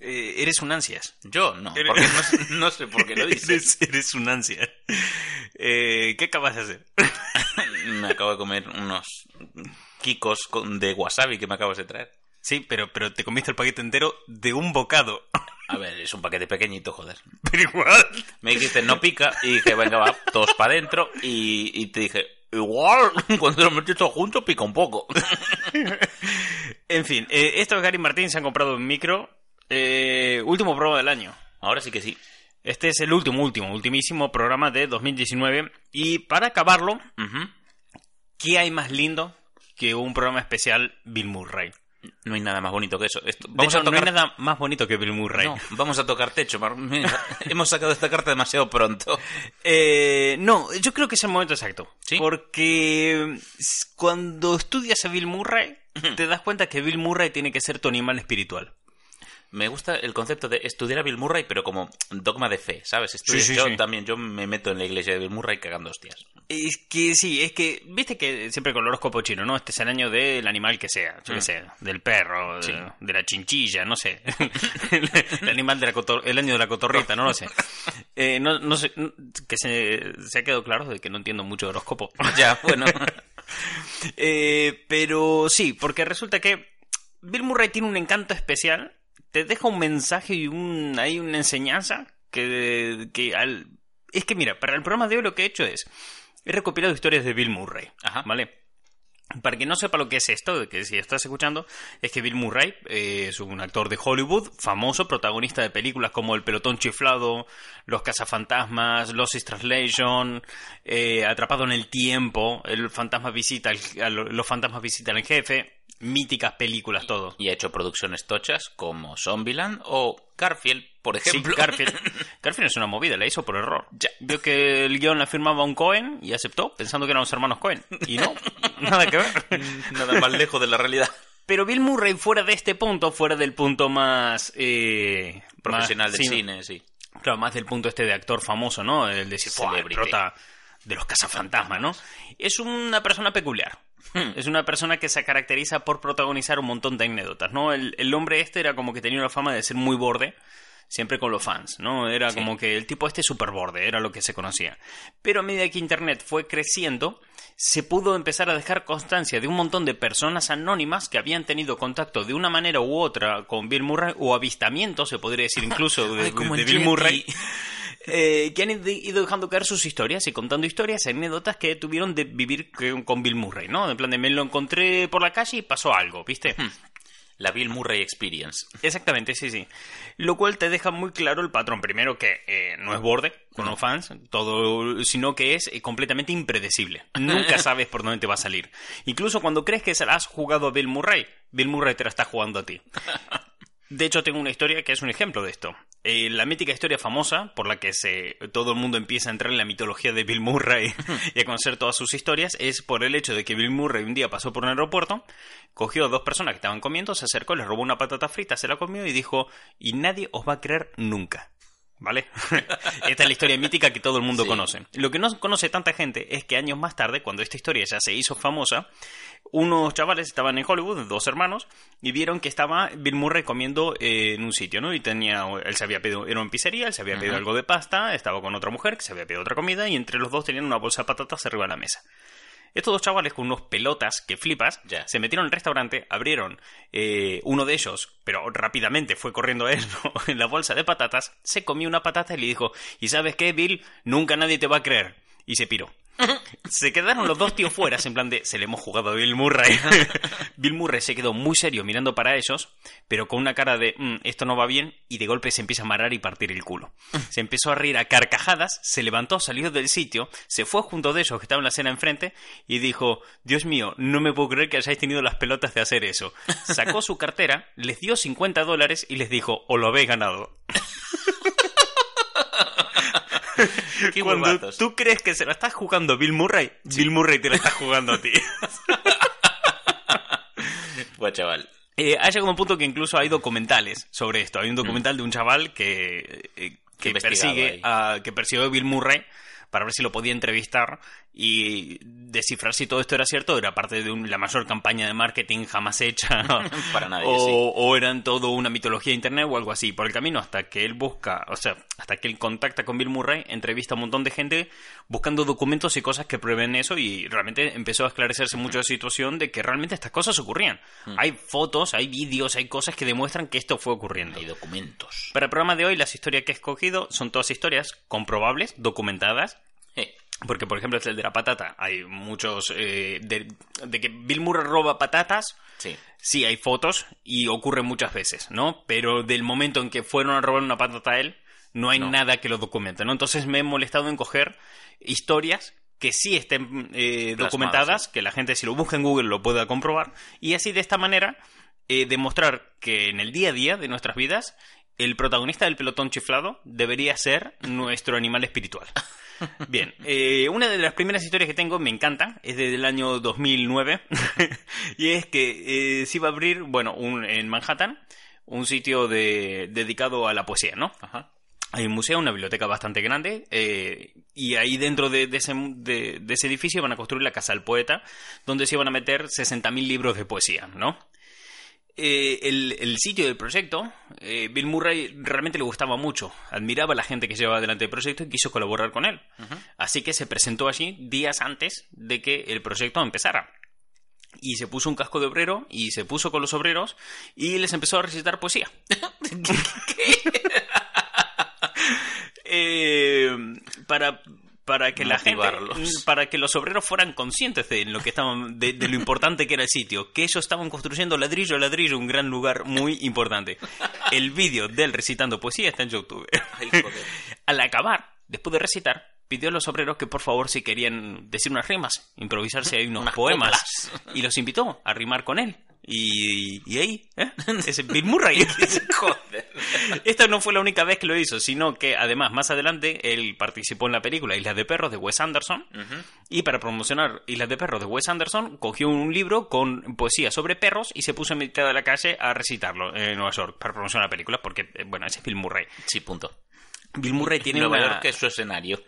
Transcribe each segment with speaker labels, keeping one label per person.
Speaker 1: Eh, eres un ansias.
Speaker 2: Yo no, porque no, sé- no sé por qué lo dices.
Speaker 1: Eres, eres un ansia. Eh, ¿Qué acabas de hacer?
Speaker 2: Me acabo de comer unos kikos de wasabi que me acabas de traer.
Speaker 1: Sí, pero, pero te comiste el paquete entero de un bocado.
Speaker 2: A ver, es un paquete pequeñito, joder.
Speaker 1: Pero igual.
Speaker 2: Me dijiste no pica y dije, venga, va, todos para adentro. Y, y te dije, igual, cuando lo metes todo junto pica un poco.
Speaker 1: En fin, eh, esto es Gary Martín, se han comprado un micro. Eh, último programa del año.
Speaker 2: Ahora sí que sí.
Speaker 1: Este es el último, último, ultimísimo programa de 2019. Y para acabarlo. ¿qué hay más lindo que un programa especial Bill Murray?
Speaker 2: No hay nada más bonito que eso. Esto- vamos
Speaker 1: hecho,
Speaker 2: a tocar...
Speaker 1: no hay nada más bonito que Bill Murray.
Speaker 2: No, vamos a tocar techo. Hemos sacado esta carta demasiado pronto.
Speaker 1: Eh, no, yo creo que es el momento exacto.
Speaker 2: ¿Sí?
Speaker 1: Porque cuando estudias a Bill Murray, te das cuenta que Bill Murray tiene que ser tu animal espiritual.
Speaker 2: Me gusta el concepto de estudiar a Bill Murray, pero como dogma de fe, ¿sabes? Estudia-
Speaker 1: Sí, sí,
Speaker 2: yo
Speaker 1: sí.
Speaker 2: también, yo me meto en la iglesia de Bill Murray cagando hostias.
Speaker 1: Es que sí, es que, viste que siempre con el horóscopo chino, ¿no? Este es el año del animal que sea, yo qué
Speaker 2: Mm.
Speaker 1: sé, del perro, de, la chinchilla, no sé. el animal de la cotor- el año de la cotorrita, no lo sé. Eh, no, no sé, que se, se ha quedado claro de que no entiendo mucho de horóscopo.
Speaker 2: Ya, bueno.
Speaker 1: Eh, pero sí, porque resulta que Bill Murray tiene un encanto especial, te deja un mensaje y un, hay una enseñanza que, que al... Es que mira, para el programa de hoy lo que he hecho es, he recopilado historias de Bill Murray,
Speaker 2: Ajá.
Speaker 1: ¿vale? Para que no sepa lo que es esto, que si estás escuchando, es que Bill Murray eh, es un actor de Hollywood, famoso, protagonista de películas como El pelotón chiflado, Los cazafantasmas, Lost in Translation, eh, Atrapado en el tiempo, El fantasma visita, al- los fantasmas visitan al jefe, míticas películas, todo.
Speaker 2: Y ha hecho producciones tochas como Zombieland o Garfield, por
Speaker 1: Sí,
Speaker 2: ejemplo.
Speaker 1: Garfield. Garfield es una movida, la hizo por error.
Speaker 2: Ya.
Speaker 1: Vio que el guion la firmaba un Cohen y aceptó, pensando que eran los hermanos Cohen. Y no, nada que ver.
Speaker 2: Nada más lejos de la realidad.
Speaker 1: Pero Bill Murray, fuera de este punto, fuera del punto más. eh,
Speaker 2: Profesional
Speaker 1: más-
Speaker 2: del
Speaker 1: sí,
Speaker 2: cine, sí.
Speaker 1: Claro, más del punto este de actor famoso, ¿no? El decir, "Fua, el prota de los cazafantasmas, ¿no? Es una persona peculiar. Es una persona que se caracteriza por protagonizar un montón de anécdotas, ¿no? El, el hombre este era como que tenía una fama de ser muy borde, siempre con los fans, ¿no? Era
Speaker 2: Sí.
Speaker 1: como que el tipo este super borde, era lo que se conocía. Pero a medida que Internet fue creciendo, se pudo empezar a dejar constancia de un montón de personas anónimas que habían tenido contacto de una manera u otra con Bill Murray, o avistamiento, se podría decir incluso, de,
Speaker 2: Ay,
Speaker 1: de Bill. Murray. Eh, que han ido dejando caer sus historias y contando historias, anécdotas que tuvieron de vivir con Bill Murray, ¿no? En plan de me lo encontré por la calle y pasó algo, ¿viste?
Speaker 2: La Bill Murray Experience.
Speaker 1: Exactamente, sí, sí. Lo cual te deja muy claro el patrón. Primero que eh, no es borde con los fans, todo, sino que es eh, completamente impredecible. Nunca sabes por dónde te va a salir. Incluso cuando crees que has jugado a Bill Murray, Bill Murray te la está jugando a ti. De hecho, tengo una historia que es un ejemplo de esto. Eh, la mítica historia famosa por la que se, todo el mundo empieza a entrar en la mitología de Bill Murray y a conocer todas sus historias es por el hecho de que Bill Murray un día pasó por un aeropuerto, cogió a dos personas que estaban comiendo, se acercó, les robó una patata frita, se la comió y dijo, y nadie os va a creer nunca. ¿Vale? Esta es la historia mítica que todo el mundo
Speaker 2: Sí.
Speaker 1: conoce. Lo que no conoce tanta gente es que años más tarde, cuando esta historia ya se hizo famosa, unos chavales estaban en Hollywood, dos hermanos, y vieron que estaba Bill Murray comiendo eh, en un sitio, ¿no? Y tenía, él se había pedido, era una pizzería, él se había pedido algo de pasta, estaba con otra mujer que se había pedido otra comida, y entre los dos tenían una bolsa de patatas arriba de la mesa. Estos dos chavales con unos pelotas que flipas,
Speaker 2: Ya.
Speaker 1: se metieron al restaurante, abrieron eh, uno de ellos, pero rápidamente fue corriendo a él ¿no? en la bolsa de patatas, se comió una patata y le dijo, ¿y sabes qué, Bill? Nunca nadie te va a creer. Y se piró. Se quedaron los dos tíos fuera, en plan de, se le hemos jugado a Bill Murray. Bill Murray se quedó muy serio mirando para ellos, pero con una cara de, "Mm, esto no va bien, y de golpe se empieza a amarrar y partir el culo. Se empezó a reír a carcajadas, se levantó, salió del sitio, se fue junto de ellos que estaban en la cena enfrente, y dijo, Dios mío, no me puedo creer que hayáis tenido las pelotas de hacer eso. Sacó su cartera, les dio 50 dólares y les dijo, o lo habéis ganado.
Speaker 2: Qué
Speaker 1: Cuando tú crees que se la estás jugando Bill Murray, Bill Murray te la está jugando a ti.
Speaker 2: Buah, chaval.
Speaker 1: Eh, ha llegado un punto que incluso hay documentales sobre esto. Hay un documental de un chaval que, eh, que
Speaker 2: investigaba
Speaker 1: persigue a, que persiguió a Bill Murray para ver si lo podía entrevistar y descifrar si todo esto era cierto, era parte de un- la mayor campaña de marketing jamás hecha,
Speaker 2: Para nadie,
Speaker 1: o,
Speaker 2: sí.
Speaker 1: o eran todo una mitología de internet o algo así. Por el camino, hasta que él busca, o sea, hasta que él contacta con Bill Murray, entrevista a un montón de gente buscando documentos y cosas que prueben eso y realmente empezó a esclarecerse mucho la situación de que realmente estas cosas ocurrían.
Speaker 2: Hmm.
Speaker 1: Hay fotos, hay vídeos, hay cosas que demuestran que esto fue ocurriendo.
Speaker 2: Hay documentos.
Speaker 1: Para el programa de hoy, las historias que he escogido son todas historias comprobables, documentadas. Porque, por ejemplo, es el de la patata. Hay muchos. eh, de, de que Bill Murray roba patatas.
Speaker 2: sí.
Speaker 1: Sí, hay fotos y ocurre muchas veces, ¿no? Pero del momento en que fueron a robar una patata a él, no hay
Speaker 2: No.
Speaker 1: nada que lo documente, ¿no? Entonces me he molestado en coger historias que sí estén eh, documentadas, que la gente si lo busca en Google lo pueda comprobar, y así de esta manera eh, demostrar que en el día a día de nuestras vidas el protagonista del pelotón chiflado debería ser nuestro animal espiritual. Bien, eh, una de las primeras historias que tengo me encanta, es desde el año 2009, y es que eh, se iba a abrir, bueno, un, en Manhattan, un sitio de, dedicado a la poesía, ¿no?
Speaker 2: Ajá.
Speaker 1: Hay un museo, una biblioteca bastante grande, eh, y ahí dentro de, de ese, de- de ese edificio van a construir la Casa del Poeta, donde se iban a meter 60.000 libros de poesía, ¿no? Eh, el, el sitio del proyecto, eh, Bill Murray realmente le gustaba mucho, admiraba a la gente que llevaba adelante el proyecto y quiso colaborar con él. Así que se presentó allí días antes de que el proyecto empezara. Y se puso un casco de obrero y se puso con los obreros y les empezó a recitar poesía. Eh, para para que la gente
Speaker 2: Motivarlos.
Speaker 1: para que los obreros fueran conscientes de lo que estaban de, de lo importante que era el sitio que ellos estaban construyendo ladrillo a ladrillo un gran lugar muy importante. El vídeo de él recitando poesía está en YouTube.
Speaker 2: Ay,
Speaker 1: al acabar después de recitar pidió a los obreros que por favor si querían decir unas rimas improvisarse ahí unos
Speaker 2: Unas
Speaker 1: poemas. y los invitó a rimar con él y, y ahí ¿eh? ese Bill Murray
Speaker 2: Joder.
Speaker 1: esta no fue la única vez que lo hizo, sino que además más adelante él participó en la película Islas de Perros de Wes Anderson y para promocionar Islas de Perros de Wes Anderson cogió un libro con poesía sobre perros y se puso en mitad de la calle a recitarlo en Nueva York para promocionar la película porque, eh, bueno, ese es Bill Murray.
Speaker 2: Sí, punto.
Speaker 1: Bill Murray tiene
Speaker 2: Nueva
Speaker 1: una...
Speaker 2: York es su escenario.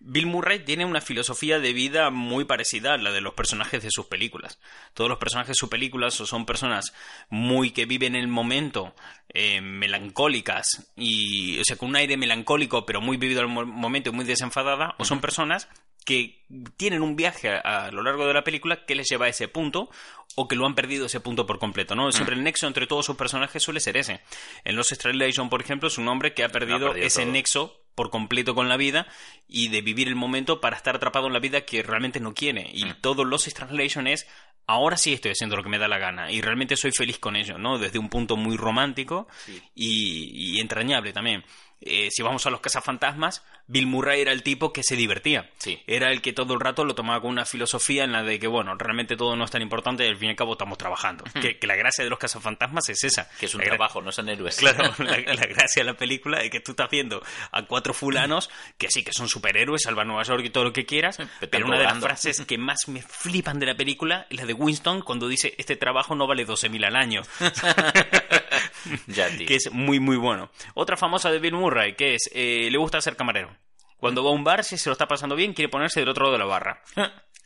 Speaker 1: Bill Murray tiene una filosofía de vida muy parecida a la de los personajes de sus películas. Todos los personajes de sus películas son personas muy que viven el momento, eh, melancólicas y, o sea, con un aire melancólico pero muy vivido al mo- momento y muy desenfadada, o son personas que tienen un viaje a, a lo largo de la película que les lleva a ese punto o que lo han perdido ese punto por completo, ¿no? Siempre el nexo entre todos sus personajes suele ser ese. En Los Extralation, por ejemplo, es un hombre que ha perdido,
Speaker 2: perdido
Speaker 1: ese
Speaker 2: todo.
Speaker 1: nexo por completo con la vida y de vivir el momento para estar atrapado en la vida que realmente no quiere. Y todo Lost Translation es ahora sí estoy haciendo lo que me da la gana y realmente soy feliz con ello, ¿no? Desde un punto muy romántico
Speaker 2: Sí.
Speaker 1: y, y entrañable también. Eh, si vamos a los cazafantasmas, Bill Murray era el tipo que se divertía.
Speaker 2: Sí.
Speaker 1: Era el que todo el rato lo tomaba con una filosofía en la de que, bueno, realmente todo no es tan importante y al fin y al cabo estamos trabajando. que, que la gracia de los cazafantasmas es esa.
Speaker 2: Que es un
Speaker 1: La
Speaker 2: trabajo, no son héroes.
Speaker 1: Claro, la, la gracia de la película es que tú estás viendo a cuatro fulanos que sí que son superhéroes, salvan Nueva York y todo lo que quieras,
Speaker 2: Pero
Speaker 1: pero una de las frases que más me flipan de la película es la de Winston cuando dice este trabajo no vale 12.000 al año, que es muy muy bueno. Otra famosa de Bill Murray que es eh, le gusta ser camarero. Cuando va a un bar, si se lo está pasando bien, quiere ponerse del otro lado de la barra.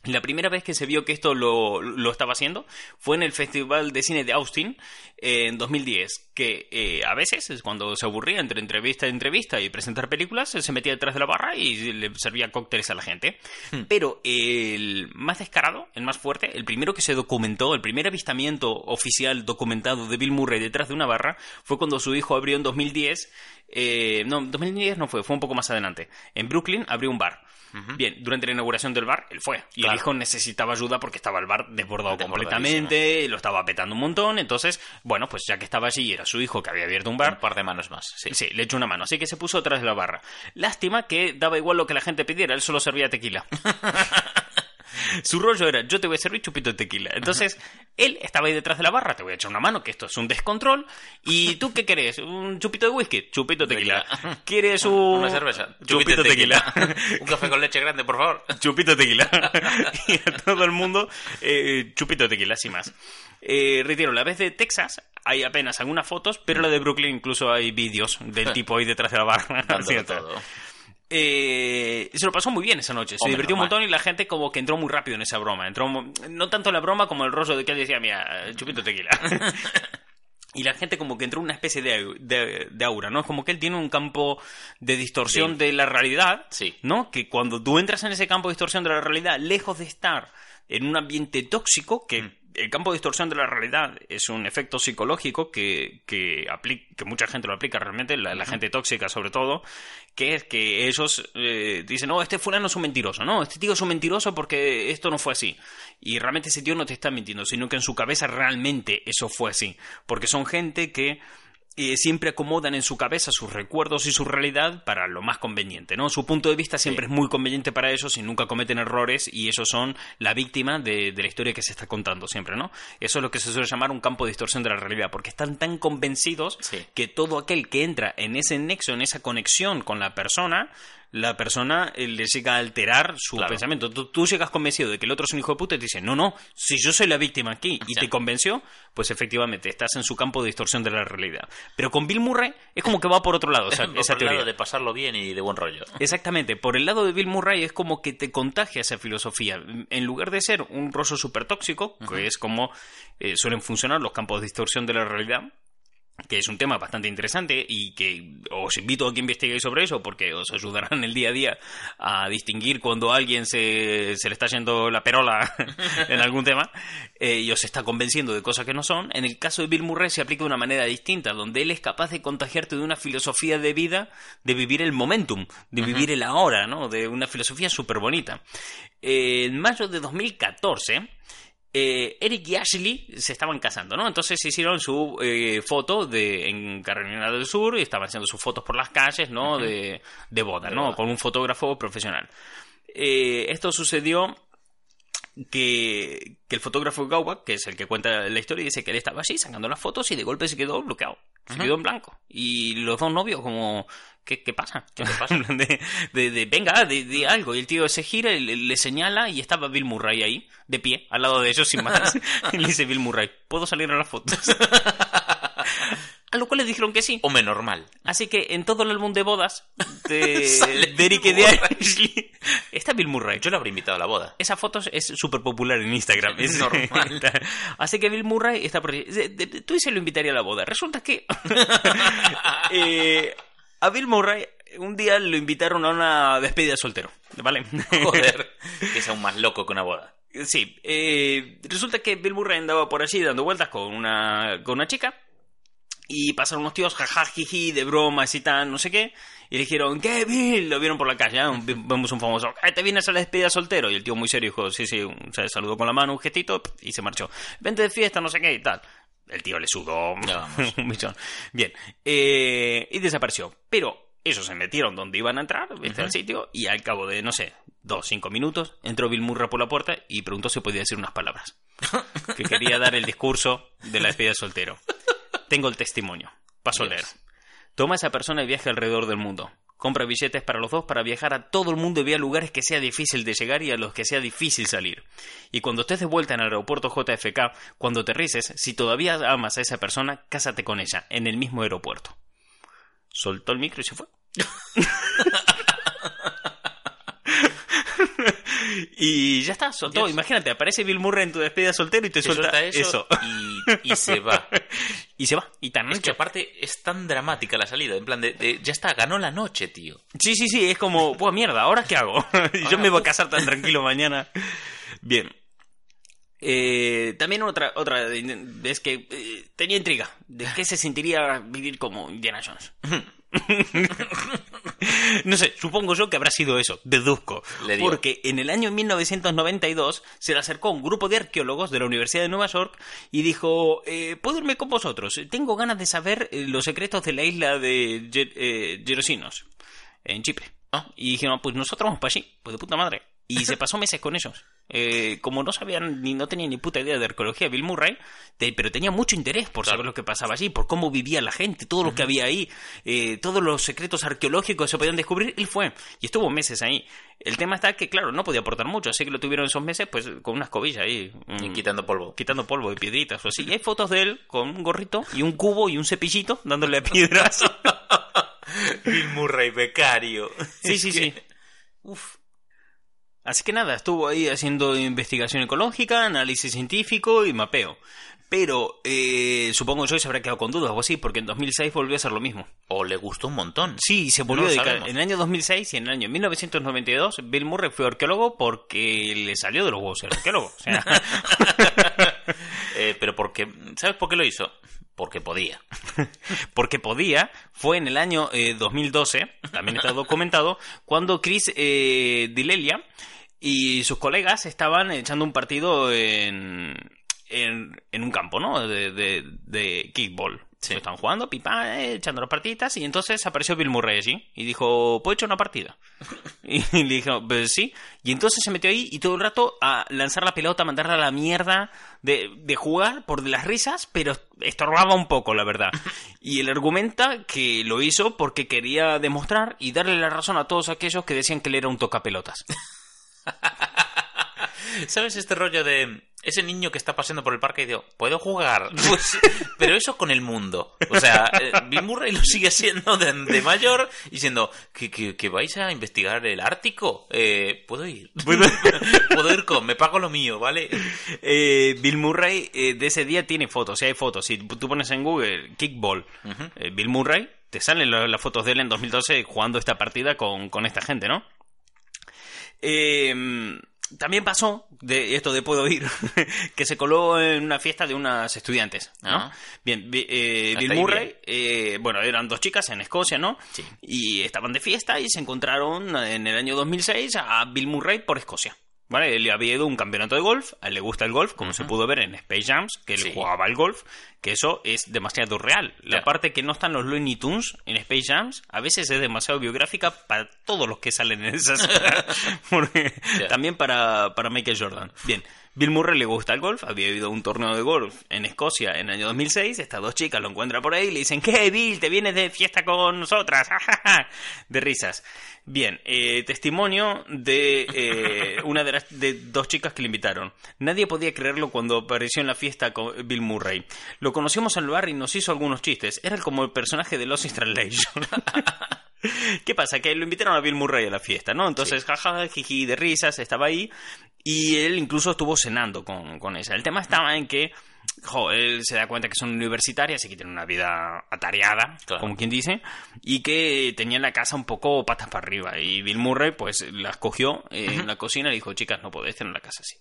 Speaker 1: La primera vez que se vio que esto lo, lo estaba haciendo fue en el Festival de Cine de Austin eh, en 2010, que eh, a veces, es cuando se aburría entre entrevista y entrevista y presentar películas, se metía detrás de la barra y le servía cócteles a la gente. Pero el más descarado, el más fuerte, el primero que se documentó, el primer avistamiento oficial documentado de Bill Murray detrás de una barra, fue cuando su hijo abrió en 2010, eh, no, 2010 no fue, fue un poco más adelante, en Brooklyn abrió un bar. Bien, durante la inauguración del bar, él fue. Y
Speaker 2: Claro.
Speaker 1: el hijo necesitaba ayuda porque estaba el bar desbordado completamente, lo estaba petando un montón. Entonces, bueno, pues ya que estaba allí y era su hijo que había abierto un bar,
Speaker 2: Un par de manos más, sí.
Speaker 1: Sí, le echó una mano, así que se puso detrás de la barra. Lástima que daba igual lo que la gente pidiera, él solo servía tequila. Su rollo era, yo te voy a servir chupito de tequila. Entonces, él estaba ahí detrás de la barra, te voy a echar una mano, que esto es un descontrol. ¿Y tú qué querés? ¿Un chupito de whisky? Chupito de tequila.
Speaker 2: Tequila.
Speaker 1: ¿Quieres un...
Speaker 2: Una cerveza.
Speaker 1: Chupito de tequila.
Speaker 2: Un café con leche grande, por favor.
Speaker 1: chupito de tequila. y a todo el mundo, eh, chupito de tequila, sin más. Eh, retiro, la vez de Texas hay apenas algunas fotos, pero la de Brooklyn incluso hay vídeos del tipo ahí detrás de la barra.
Speaker 2: Todo.
Speaker 1: eh, se lo pasó muy bien esa noche. Se
Speaker 2: Hombre,
Speaker 1: divirtió un montón y la gente como que entró muy rápido en esa broma. Entró no tanto la broma como el rollo de que él decía, mira, chupito tequila. Y la gente como que entró en una especie de, de- de aura, ¿no? Es como que él tiene un campo de distorsión
Speaker 2: Sí.
Speaker 1: de la realidad,
Speaker 2: Sí.
Speaker 1: ¿no? Que cuando tú entras en ese campo de distorsión de la realidad, lejos de estar en un ambiente tóxico, que
Speaker 2: Mm.
Speaker 1: El campo de distorsión de la realidad es un efecto psicológico que, que, que mucha gente lo aplica realmente, la, la gente tóxica sobre todo, que es que ellos eh, dicen, no, este fulano es un mentiroso, no, este tío es un mentiroso porque esto no fue así. Y realmente ese tío no te está mintiendo, sino que en su cabeza realmente eso fue así. Porque son gente que eh, siempre acomodan en su cabeza sus recuerdos y su realidad para lo más conveniente, ¿no? Su punto de vista siempre es muy conveniente para ellos y nunca cometen errores y ellos son la víctima de, de la historia que se está contando siempre, ¿no? Eso es lo que se suele llamar un campo de distorsión de la realidad, porque están tan convencidos
Speaker 2: Sí.
Speaker 1: que todo aquel que entra en ese nexo, en esa conexión con la persona, la persona eh, le llega a alterar su
Speaker 2: Claro.
Speaker 1: pensamiento. Tú, tú llegas convencido de que el otro es un hijo de puta y te dice, no, no, si yo soy la víctima aquí y
Speaker 2: Sí.
Speaker 1: te convenció, pues efectivamente estás en su campo de distorsión de la realidad. Pero con Bill Murray es como que va por otro lado esa,
Speaker 2: Por
Speaker 1: esa teoría.
Speaker 2: lado de pasarlo bien y de buen rollo.
Speaker 1: Exactamente, por el lado de Bill Murray es como que te contagia esa filosofía. En lugar de ser un rollo súper tóxico, que es como eh, suelen funcionar los campos de distorsión de la realidad, que es un tema bastante interesante y que os invito a que investiguéis sobre eso porque os ayudará en el día a día a distinguir cuando a alguien se, se le está yendo la perola en algún tema eh, y os está convenciendo de cosas que no son. En el caso de Bill Murray se aplica de una manera distinta, donde él es capaz de contagiarte de una filosofía de vida, de vivir el momentum, de vivir el ahora, ¿no? De una filosofía súper bonita. en mayo de 2014 eh, Eric y Ashley se estaban casando, ¿no? Entonces hicieron su eh, foto de, en Carolina del Sur y estaban haciendo sus fotos por las calles, ¿no? de, de boda,
Speaker 2: De
Speaker 1: ¿no?
Speaker 2: boda.
Speaker 1: Con un fotógrafo profesional. Eh, esto sucedió que, que el fotógrafo Gaubach, que es el que cuenta la historia, dice que él estaba así sacando las fotos y de golpe se quedó bloqueado. Se quedó en blanco. Y los dos novios como... ¿Qué, qué pasa? ¿Qué pasa? de, de- de, venga, de, de algo. Y el tío se gira, le, le señala y estaba Bill Murray ahí, de pie, al lado de ellos sin más. y le dice Bill Murray, ¿puedo salir a las fotos? a lo cual le dijeron que sí.
Speaker 2: Hombre, normal.
Speaker 1: Así que en todo el álbum de bodas de, de y. Ashley está Bill Murray.
Speaker 2: Yo lo habría invitado a la boda.
Speaker 1: Esa foto es súper popular en Instagram. Es
Speaker 2: Normal.
Speaker 1: Así que Bill Murray está por ahí. Tú y se lo invitaría a la boda. Resulta que eh, a Bill Murray un día lo invitaron a una despedida de soltero. ¿Vale?
Speaker 2: Joder, que es aún más loco que una boda.
Speaker 1: Sí, eh, resulta que Bill Murray andaba por allí dando vueltas con una, con una chica y pasaron unos tíos jajajiji de bromas y tal, no sé qué, y le dijeron, ¿qué Bill? Lo vieron por la calle, ¿eh? Un- vemos un famoso, "Ah, ¿te vienes a la despedida soltero? Y el tío muy serio dijo, sí, sí, se saludó con la mano, un gestito, y se marchó. Vente de fiesta, no sé qué y tal. El tío le sudó un bichón. Bien, eh, y desapareció. Pero ellos se metieron donde iban a entrar, ¿viste? al sitio, y al cabo de, no sé, dos, cinco minutos, entró Bill Murray por la puerta y preguntó si podía decir unas palabras. Que quería dar el discurso de la despedida de soltero. Tengo el testimonio. Paso a leer. Toma a esa persona y viaja alrededor del mundo. Compra billetes para los dos para viajar a todo el mundo y ve a lugares que sea difícil de llegar y a los que sea difícil salir. Y cuando estés de vuelta en el aeropuerto JFK, cuando aterrices, si todavía amas a esa persona, cásate con ella, en el mismo aeropuerto. Soltó el micro y se fue. y ya está, soltó.
Speaker 2: Dios.
Speaker 1: Imagínate, aparece Bill Murray en tu despedida soltero y te,
Speaker 2: Te
Speaker 1: suelta,
Speaker 2: suelta eso,
Speaker 1: eso.
Speaker 2: Y, y se va.
Speaker 1: y se va. Y tan
Speaker 2: Es que aparte es tan dramática la salida, en plan de, de, ya está, ganó la noche, tío.
Speaker 1: Sí, sí, sí, es como, buah, mierda, ¿ahora qué hago? Yo me voy a casar tan tranquilo mañana. Bien. Eh, también otra, otra es que eh, tenía intriga de qué se sentiría vivir como Indiana Jones. no sé, supongo yo que habrá sido eso, deduzco. Porque en el año 1992 se le acercó un grupo de arqueólogos de la Universidad de Nueva York y dijo, eh, ¿puedo irme con vosotros? Tengo ganas de saber eh, los secretos de la isla de Yer- eh, Yerosinos, en Chipre.
Speaker 2: Ah.
Speaker 1: Y dijeron, pues nosotros vamos para allí, pues de puta madre. Y se pasó meses con ellos. Eh, como no sabían ni no tenían ni puta idea de arqueología Bill Murray, te- pero tenía mucho interés por
Speaker 2: Claro.
Speaker 1: saber lo que pasaba allí, por cómo vivía la gente, todo lo que había ahí, eh, todos los secretos arqueológicos que se podían descubrir, él fue. Y estuvo meses ahí. El tema está que, claro, no podía aportar mucho, así que lo tuvieron esos meses pues con una escobilla ahí.
Speaker 2: Y
Speaker 1: mm,
Speaker 2: quitando polvo.
Speaker 1: quitando polvo y piedritas o así. Y hay fotos de él con un gorrito y un cubo y un cepillito dándole a piedras.
Speaker 2: Bill Murray, becario.
Speaker 1: Sí,
Speaker 2: Es
Speaker 1: sí,
Speaker 2: que-
Speaker 1: sí. Uf. Así que nada, estuvo ahí haciendo investigación ecológica, análisis científico y mapeo. Pero eh, supongo yo se habrá quedado con dudas o así, porque en 2006 volvió a hacer lo mismo.
Speaker 2: O le gustó un montón.
Speaker 1: Sí, se volvió
Speaker 2: No
Speaker 1: a dedicar. En el año 2006 y en el año 1992, Bill Murray fue arqueólogo porque le salió de los huevos ser arqueólogo. O sea,
Speaker 2: Eh, pero porque... ¿Sabes por qué lo hizo? Porque podía.
Speaker 1: porque podía, fue en el año eh, 2012, también está documentado, cuando Chris eh, Dilelia y sus colegas estaban echando un partido en, en, un campo, ¿no? De, de kickball.
Speaker 2: Sí.
Speaker 1: Estaban jugando, pipa, eh, echando las partiditas, y entonces apareció Bill Murray allí y dijo, ¿puedo echar una partida? Y le dijo, pues sí. Y entonces se metió ahí y todo el rato a lanzar la pelota, a mandarla a la mierda de, de jugar por las risas, pero estorbaba un poco, la verdad. Y él argumenta que lo hizo porque quería demostrar y darle la razón a todos aquellos que decían que él era un tocapelotas.
Speaker 2: ¿Sabes este rollo de ese niño que está paseando por el parque y digo, ¿puedo jugar? Pues, pero eso con el mundo. O sea, eh, Bill Murray lo sigue siendo de, de mayor y siendo, ¿que, que, que vais a investigar el Ártico? Eh, ¿Puedo ir? ¿Puedo ir con? Me pago lo mío, ¿vale?
Speaker 1: Eh, Bill Murray eh, de ese día tiene fotos, si hay fotos. Si tú pones en Google kickball Bill Murray, te salen la- las fotos de él en 2012 jugando esta partida con, con esta gente, ¿no? Eh, también pasó, de esto de puedo ir, que se coló en una fiesta de unas estudiantes, ¿no?
Speaker 2: Ah.
Speaker 1: Bien, Bi- eh, Bill Murray, eh, bueno, eran dos chicas en Escocia, ¿no?
Speaker 2: Sí.
Speaker 1: Y estaban de fiesta y se encontraron en el año 2006 a Bill Murray por Escocia. ¿Vale? Él había ido a un campeonato de golf, a él le gusta el golf, como se pudo ver en Space Jams, que él
Speaker 2: Sí.
Speaker 1: jugaba al golf, que eso es demasiado real. La
Speaker 2: Claro.
Speaker 1: parte que no están los Looney Tunes en Space Jams, a veces es demasiado biográfica para todos los que salen en esa escena. Porque-. También para, para Michael Jordan. Bien, Bill Murray le gusta el golf, había ido a un torneo de golf en Escocia en el año 2006, estas dos chicas lo encuentran por ahí y le dicen, ¿qué, Bill? ¿Te vienes de fiesta con nosotras? de risas. Bien, eh, testimonio de eh, una de las de dos chicas que le invitaron. Nadie podía creerlo cuando apareció en la fiesta con Bill Murray. Lo conocimos en el bar y nos hizo algunos chistes. Era como el personaje de Lost in Translation. ¿Qué pasa? Que lo invitaron a Bill Murray a la fiesta, ¿no? Entonces, jaja, jiji, de risas, estaba ahí. Y él incluso estuvo cenando con, con ella. El tema estaba en que, jo, él se da cuenta que son universitarias y que tienen una vida atareada,
Speaker 2: Claro.
Speaker 1: como quien dice, y que tenían la casa un poco patas para arriba. Y Bill Murray, pues, las cogió en la cocina y dijo, chicas, no podéis tener la casa así.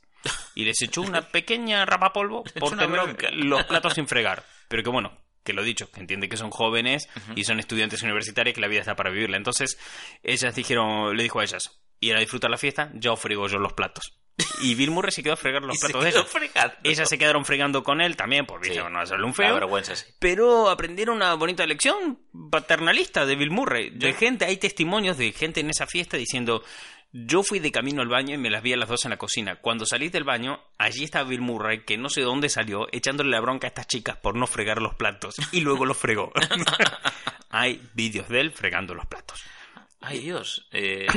Speaker 1: Y les echó una pequeña rapapolvo por tener los platos sin fregar. Pero que bueno, que lo dicho, que entiende que son jóvenes y son estudiantes universitarios que la vida está para vivirla. Entonces, ellas dijeron, le dijo a ellas, ir a disfrutar la fiesta, yo frigo yo los platos. Y Bill Murray se quedó a fregar los
Speaker 2: Y se
Speaker 1: platos de
Speaker 2: quedó
Speaker 1: ellas.
Speaker 2: fregando.
Speaker 1: Ellas se quedaron fregando con él también, por viste,
Speaker 2: Sí.
Speaker 1: no hacerle un feo.
Speaker 2: vergüenza, sí.
Speaker 1: Pero aprendieron una bonita lección paternalista de Bill Murray. De gente, hay testimonios de gente en esa fiesta diciendo, yo fui de camino al baño y me las vi a las dos en la cocina. Cuando salí del baño, allí estaba Bill Murray, que no sé de dónde salió, echándole la bronca a estas chicas por no fregar los platos. Y luego los fregó. hay vídeos de él fregando los platos.
Speaker 2: Ay, Dios. Eh,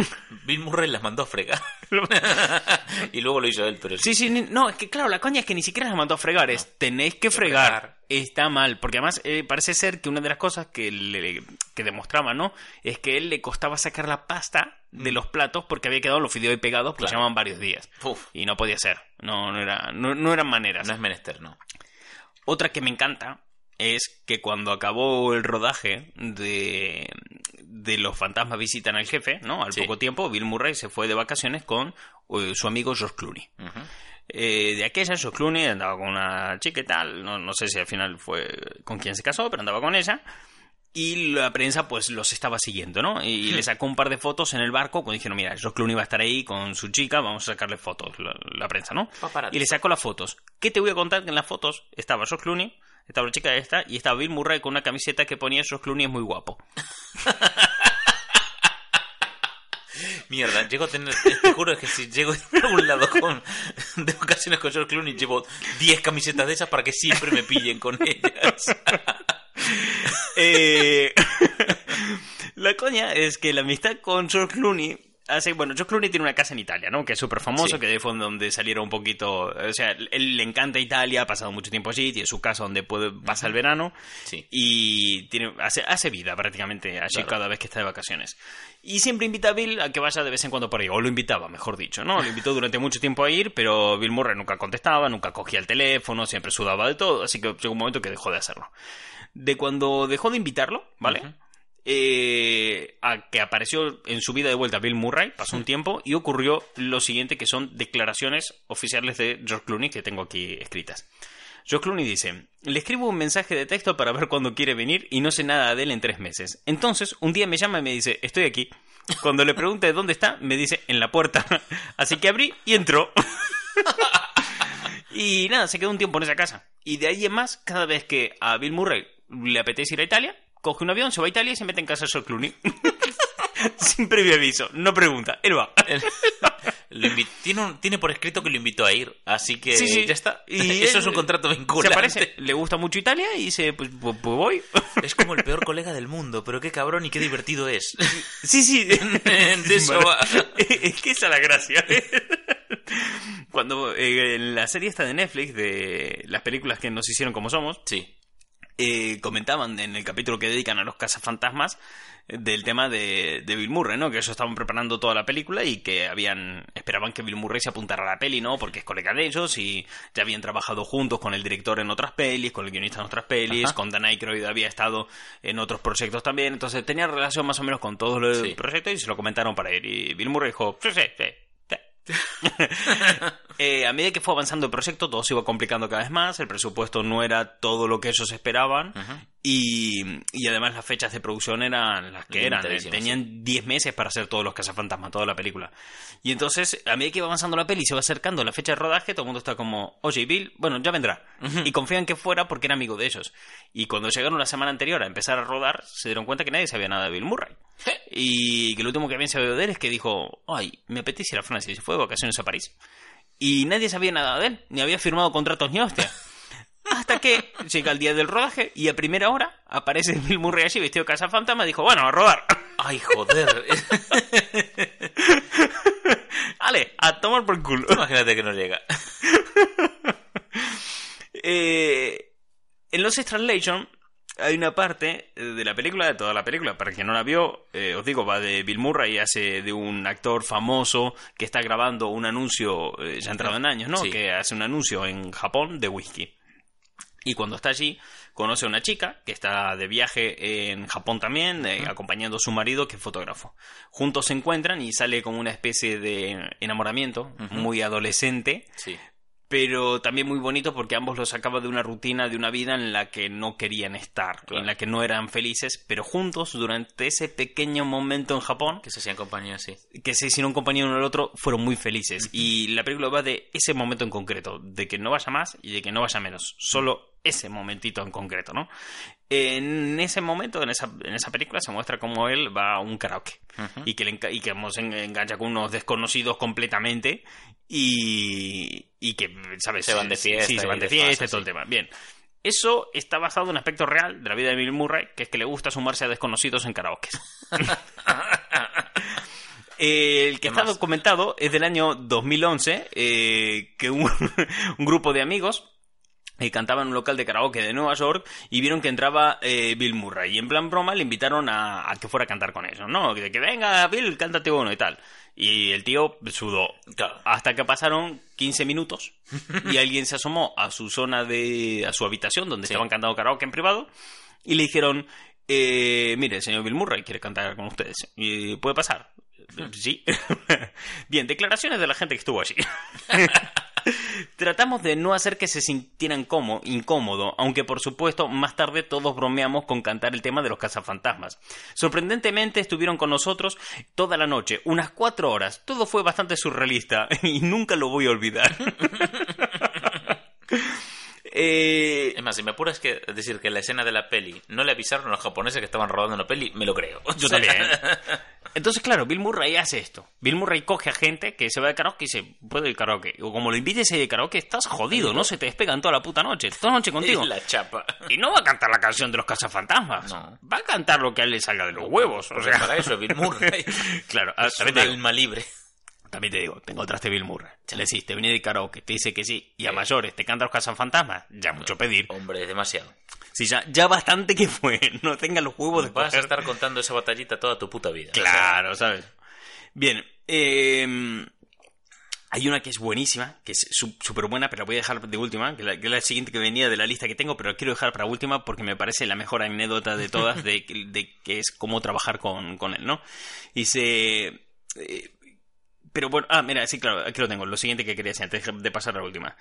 Speaker 2: Bill Murray las mandó a fregar. y luego lo hizo él, pero
Speaker 1: Sí, sí, no, es que claro, la coña es que ni siquiera las mandó a fregar, es tenéis que fregar. Está mal, porque además eh, parece ser que una de las cosas que, le, que demostraba, ¿no? Es que él le costaba sacar la pasta de los platos porque había quedado los fideos pegados, pues
Speaker 2: Claro.
Speaker 1: llevaban varios días.
Speaker 2: Uf,
Speaker 1: Y no podía ser, no, no, era, no, no eran maneras.
Speaker 2: no es menester, no.
Speaker 1: Otra que me encanta es que cuando acabó el rodaje de, de Los fantasmas visitan al jefe, ¿no? Al
Speaker 2: Sí.
Speaker 1: poco tiempo, Bill Murray se fue de vacaciones con eh, su amigo George Clooney. Eh, de aquella, George Clooney andaba con una chica y tal, no, no sé si al final fue con quien se casó, pero andaba con ella. Y la prensa pues los estaba siguiendo, ¿no? Y le sacó un par de fotos en el barco cuando dijeron, mira, George Clooney va a estar ahí con su chica, vamos a sacarle fotos, la, la prensa, ¿no?
Speaker 2: Paparazzi.
Speaker 1: Y le sacó las fotos. ¿Qué te voy a contar? Que en las fotos estaba George Clooney, estaba la chica esta, y estaba Bill Murray con una camiseta que ponía George Clooney es muy guapo.
Speaker 2: Mierda, llego a tener. Te juro que si llego a algún lado con. De ocasiones con George Clooney, llevo 10 camisetas de esas para que siempre me pillen con ellas.
Speaker 1: Eh, la coña es que la amistad con George Clooney hace, bueno, George Clooney tiene una casa en Italia, ¿no? Que es súper famoso,
Speaker 2: Sí.
Speaker 1: que de fue donde salieron un poquito, o sea, él le encanta Italia, ha pasado mucho tiempo allí, tiene su casa donde puede pasar el verano
Speaker 2: Sí.
Speaker 1: y tiene, hace, hace vida prácticamente allí
Speaker 2: Claro.
Speaker 1: cada vez que está de vacaciones. Y siempre invita a Bill a que vaya de vez en cuando por ahí, o lo invitaba, mejor dicho, ¿no? Lo invitó durante mucho tiempo a ir, pero Bill Murray nunca contestaba, nunca cogía el teléfono, siempre sudaba de todo, así que llegó un momento que dejó de hacerlo. De cuando dejó de invitarlo, ¿vale? Eh, a que apareció en su vida de vuelta Bill Murray, pasó un tiempo y ocurrió lo siguiente que son declaraciones oficiales de George Clooney que tengo aquí escritas. George Clooney dice, le escribo un mensaje de texto para ver cuándo quiere venir y no sé nada de él en tres meses. Entonces, un día me llama y me dice, estoy aquí. Cuando le pregunté dónde está, me dice, en la puerta. Así que abrí y entró. y nada, se quedó un tiempo en esa casa. Y de ahí en más, cada vez que a Bill Murray le apetece ir a Italia, coge un avión, se va a Italia y se mete en casa de George Clooney. Sin previo aviso, no pregunta, él va.
Speaker 2: Tiene, un- tiene por escrito que lo invitó a ir, así que
Speaker 1: Sí, sí.
Speaker 2: ya está.
Speaker 1: Y
Speaker 2: Eso
Speaker 1: él
Speaker 2: es un contrato
Speaker 1: Se
Speaker 2: vinculante.
Speaker 1: aparece, le gusta mucho Italia y dice, pues, pues, pues voy.
Speaker 2: Es como el peor colega del mundo, pero qué cabrón y qué divertido es.
Speaker 1: Sí, sí.
Speaker 2: De eso va.
Speaker 1: Es que esa es la gracia. Cuando eh, en la serie esta de Netflix, de las películas que nos hicieron como somos,
Speaker 2: Sí.
Speaker 1: Eh, comentaban en el capítulo que dedican a los cazafantasmas eh, del tema de, de Bill Murray, ¿no? Que ellos estaban preparando toda la película y que habían esperaban que Bill Murray se apuntara a la peli, ¿no? Porque es colega de ellos y ya habían trabajado juntos con el director en otras pelis, con el guionista en otras pelis,
Speaker 2: Ajá.
Speaker 1: con Dan Aykroyd había estado en otros proyectos también, entonces tenían relación más o menos con todos los
Speaker 2: Sí.
Speaker 1: proyectos y se lo comentaron para ir. Y Bill Murray dijo, sí, sí, sí. Sí". Eh, a medida que fue avanzando el proyecto, todo se iba complicando cada vez más, el presupuesto no era todo lo que ellos esperaban. Y, y además las fechas de producción eran las que eran. eh, Tenían 10 meses para hacer todos los cazafantasmas, toda la película. Y entonces, a medida que iba avanzando la peli y se va acercando la fecha de rodaje, todo el mundo está como, oye, Bill, bueno, ya vendrá. Y confían que fuera porque era amigo de ellos. Y cuando llegaron la semana anterior a empezar a rodar, se dieron cuenta que nadie sabía nada de Bill Murray. Y que lo último que habían sabido de él es que dijo, ay, me apetece ir a Francia y se fue de vacaciones a París. Y nadie sabía nada de él, ni había firmado contratos ni hostia. Hasta que llega el día del rodaje y a primera hora aparece Bill Murray allí vestido de casa fantasma y dijo, bueno, a rodar.
Speaker 2: Ay, joder.
Speaker 1: Ale, a tomar por culo.
Speaker 2: Imagínate que no llega.
Speaker 1: Eh, en Los Translation hay una parte de la película, de toda la película, para que no la vio, eh, os digo, va de Bill Murray, hace de un actor famoso que está grabando un anuncio, eh, ya entrado en años, ¿no?
Speaker 2: Sí.
Speaker 1: Que hace un anuncio en Japón de whisky. Y cuando está allí, conoce a una chica que está de viaje en Japón también, eh, acompañando a su marido, que es fotógrafo. Juntos se encuentran y sale como una especie de enamoramiento muy adolescente,
Speaker 2: Sí.
Speaker 1: pero también muy bonito porque ambos los sacaba de una rutina, de una vida en la que no querían estar,
Speaker 2: Claro.
Speaker 1: en la que no eran felices, pero juntos durante ese pequeño momento en Japón,
Speaker 2: Que se hacían compañía, sí.
Speaker 1: que se hicieron compañía uno al otro, fueron muy felices. Y la película va de ese momento en concreto, de que no vaya más y de que no vaya menos, solo ese momentito en concreto, ¿no? En ese momento, en esa, en esa película, se muestra cómo él va a un karaoke y que, le y que en- engancha con unos desconocidos completamente y, y que, ¿sabes?
Speaker 2: Se van de fiesta
Speaker 1: Sí, se van de fiesta y todo el tema. Bien. Eso está basado en un aspecto real de la vida de Bill Murray, que es que le gusta sumarse a desconocidos en karaoke. El que
Speaker 2: ¿Qué
Speaker 1: está
Speaker 2: más?
Speaker 1: documentado es del año 2011, eh, que un, un grupo de amigos eh, cantaba en un local de karaoke de Nueva York y vieron que entraba eh, Bill Murray. Y en plan broma le invitaron a, a que fuera a cantar con ellos, ¿no? De que venga, Bill, cántate uno y tal. Y el tío sudó.
Speaker 2: Claro.
Speaker 1: Hasta que pasaron 15 minutos y alguien se asomó a su zona de. a su habitación donde
Speaker 2: Sí.
Speaker 1: estaban cantando karaoke en privado y le dijeron: eh, Mire, el señor Bill Murray quiere cantar con ustedes. ¿Y puede pasar? Sí. Bien, declaraciones de la gente que estuvo allí. Tratamos de no hacer que se sintieran como, incómodo, aunque por supuesto más tarde todos bromeamos con cantar el tema de los cazafantasmas. Sorprendentemente estuvieron con nosotros toda la noche, unas cuatro horas. Todo fue bastante surrealista y nunca lo voy a olvidar. Eh,
Speaker 2: Es más, si me apuras que decir que en la escena de la peli no le avisaron a los japoneses que estaban rodando la peli, me lo creo.
Speaker 1: yo
Speaker 2: O sea,
Speaker 1: también. Entonces, claro, Bill Murray hace esto. Bill Murray coge a gente que se va de karaoke y dice, puedo ir karaoke. O como lo invites a ir de karaoke, estás jodido, no se te despegan toda la puta noche. Toda la noche contigo.
Speaker 2: Es la chapa.
Speaker 1: Y no va a cantar la canción de los cazafantasmas.
Speaker 2: No.
Speaker 1: Va a cantar lo que a él le salga de los huevos. O sea,
Speaker 2: para eso, Bill Murray.
Speaker 1: claro,
Speaker 2: es un alma libre.
Speaker 1: También te digo, te encontraste Bill Murray. Le decís, te viene de karaoke, te dice que sí, y a mayores te canta los cazafantasmas, ya mucho pedir.
Speaker 2: Hombre, es demasiado.
Speaker 1: Sí, ya, ya bastante que fue, no tenga los huevos de
Speaker 2: Vas a estar contando esa batallita toda tu puta vida.
Speaker 1: Claro, ¿sabes? Bien, eh, hay una que es buenísima, que es súper buena, pero la voy a dejar de última, que, la- que es la siguiente que venía de la lista que tengo, pero la quiero dejar para última porque me parece la mejor anécdota de todas de, de que es cómo trabajar con, con él, ¿no? Dice... eh, pero bueno, ah, mira, sí, claro, aquí lo tengo. Lo siguiente que quería decir antes de pasar a la última.